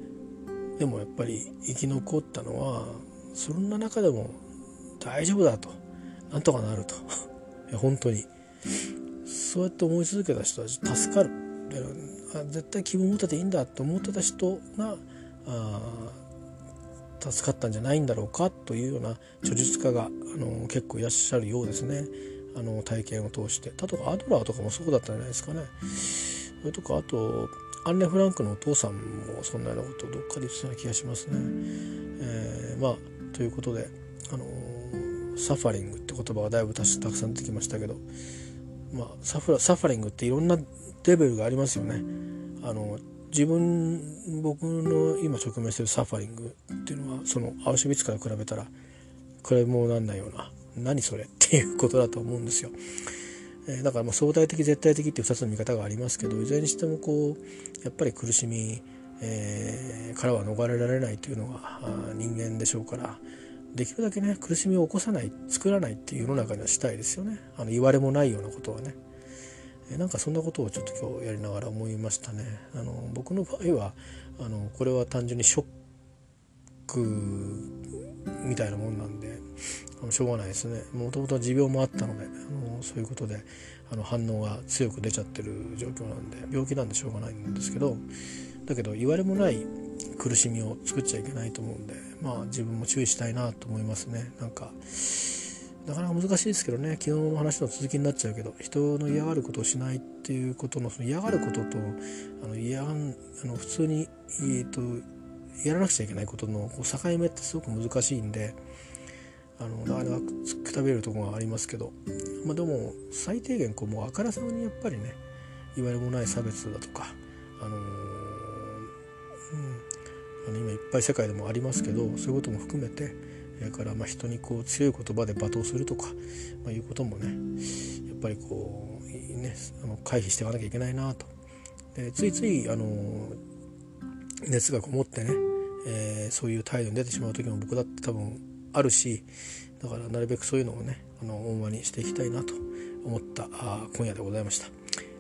でもやっぱり生き残ったのはそんな中でも大丈夫だと。なんとかなると。本当に。そうやって思い続けた人たち助かる。絶対希望持ってていいんだと思ってた人があ助かったんじゃないんだろうかというような著述家があの結構いらっしゃるようですね。あの体験を通して。例えばアドラーとかもそうだったんじゃないですかね。それとかあとアンネ・フランクのお父さんもそんなようなことをどっかで言ってたような気がしますね。えー、まあということで、あのー、サファリングって言葉がだいぶたくさん出てきましたけど、まあ、サフサファリングっていろんなレベルがありますよね。あの自分僕の今直面してるサファリングっていうのはそのアウシュビッツから比べたら比べ物になんないような何それっていうことだと思うんですよ。えだからまあ相対的絶対的っていう2つの見方がありますけどいずれにしてもこうやっぱり苦しみ、えー、からは逃れられないというのが人間でしょうからできるだけね苦しみを起こさない作らないっていう世の中にはしたいですよねあの言われもないようなことはね。えなんかそんなことをちょっと今日やりながら思いましたね。あの僕の場合はあのこれは単純にショックみたいなもんなんでしょうがないですねもともと持病もあったのであのそういうことであの反応が強く出ちゃってる状況なんで病気なんでしょうがないんですけどだけど言われもない苦しみを作っちゃいけないと思うんでまあ自分も注意したいなと思いますね。なんかなかなか難しいですけどね。昨日の話の続きになっちゃうけど人の嫌がることをしないっていうことのその嫌がることとあの嫌あの普通に、えーと、やらなくちゃいけないことのこう境目ってすごく難しいんであのなかなかくたびれるところがありますけど、まあ、でも最低限こうもうあからさまにやっぱりねいわれもない差別だとか、あの、あの今いっぱい世界でもありますけどそういうことも含めてそれからまあ人にこう強い言葉で罵倒するとか、まあ、いうこともねやっぱりこうねあの回避していかなきゃいけないなと。でついついあの熱がこもってね、えー、そういう態度に出てしまう時も僕だって多分あるしだからなるべくそういうのをねあの温和にしていきたいなと思ったあ今夜でございました。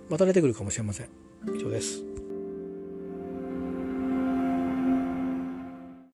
また出てくるかもしれません。以上です。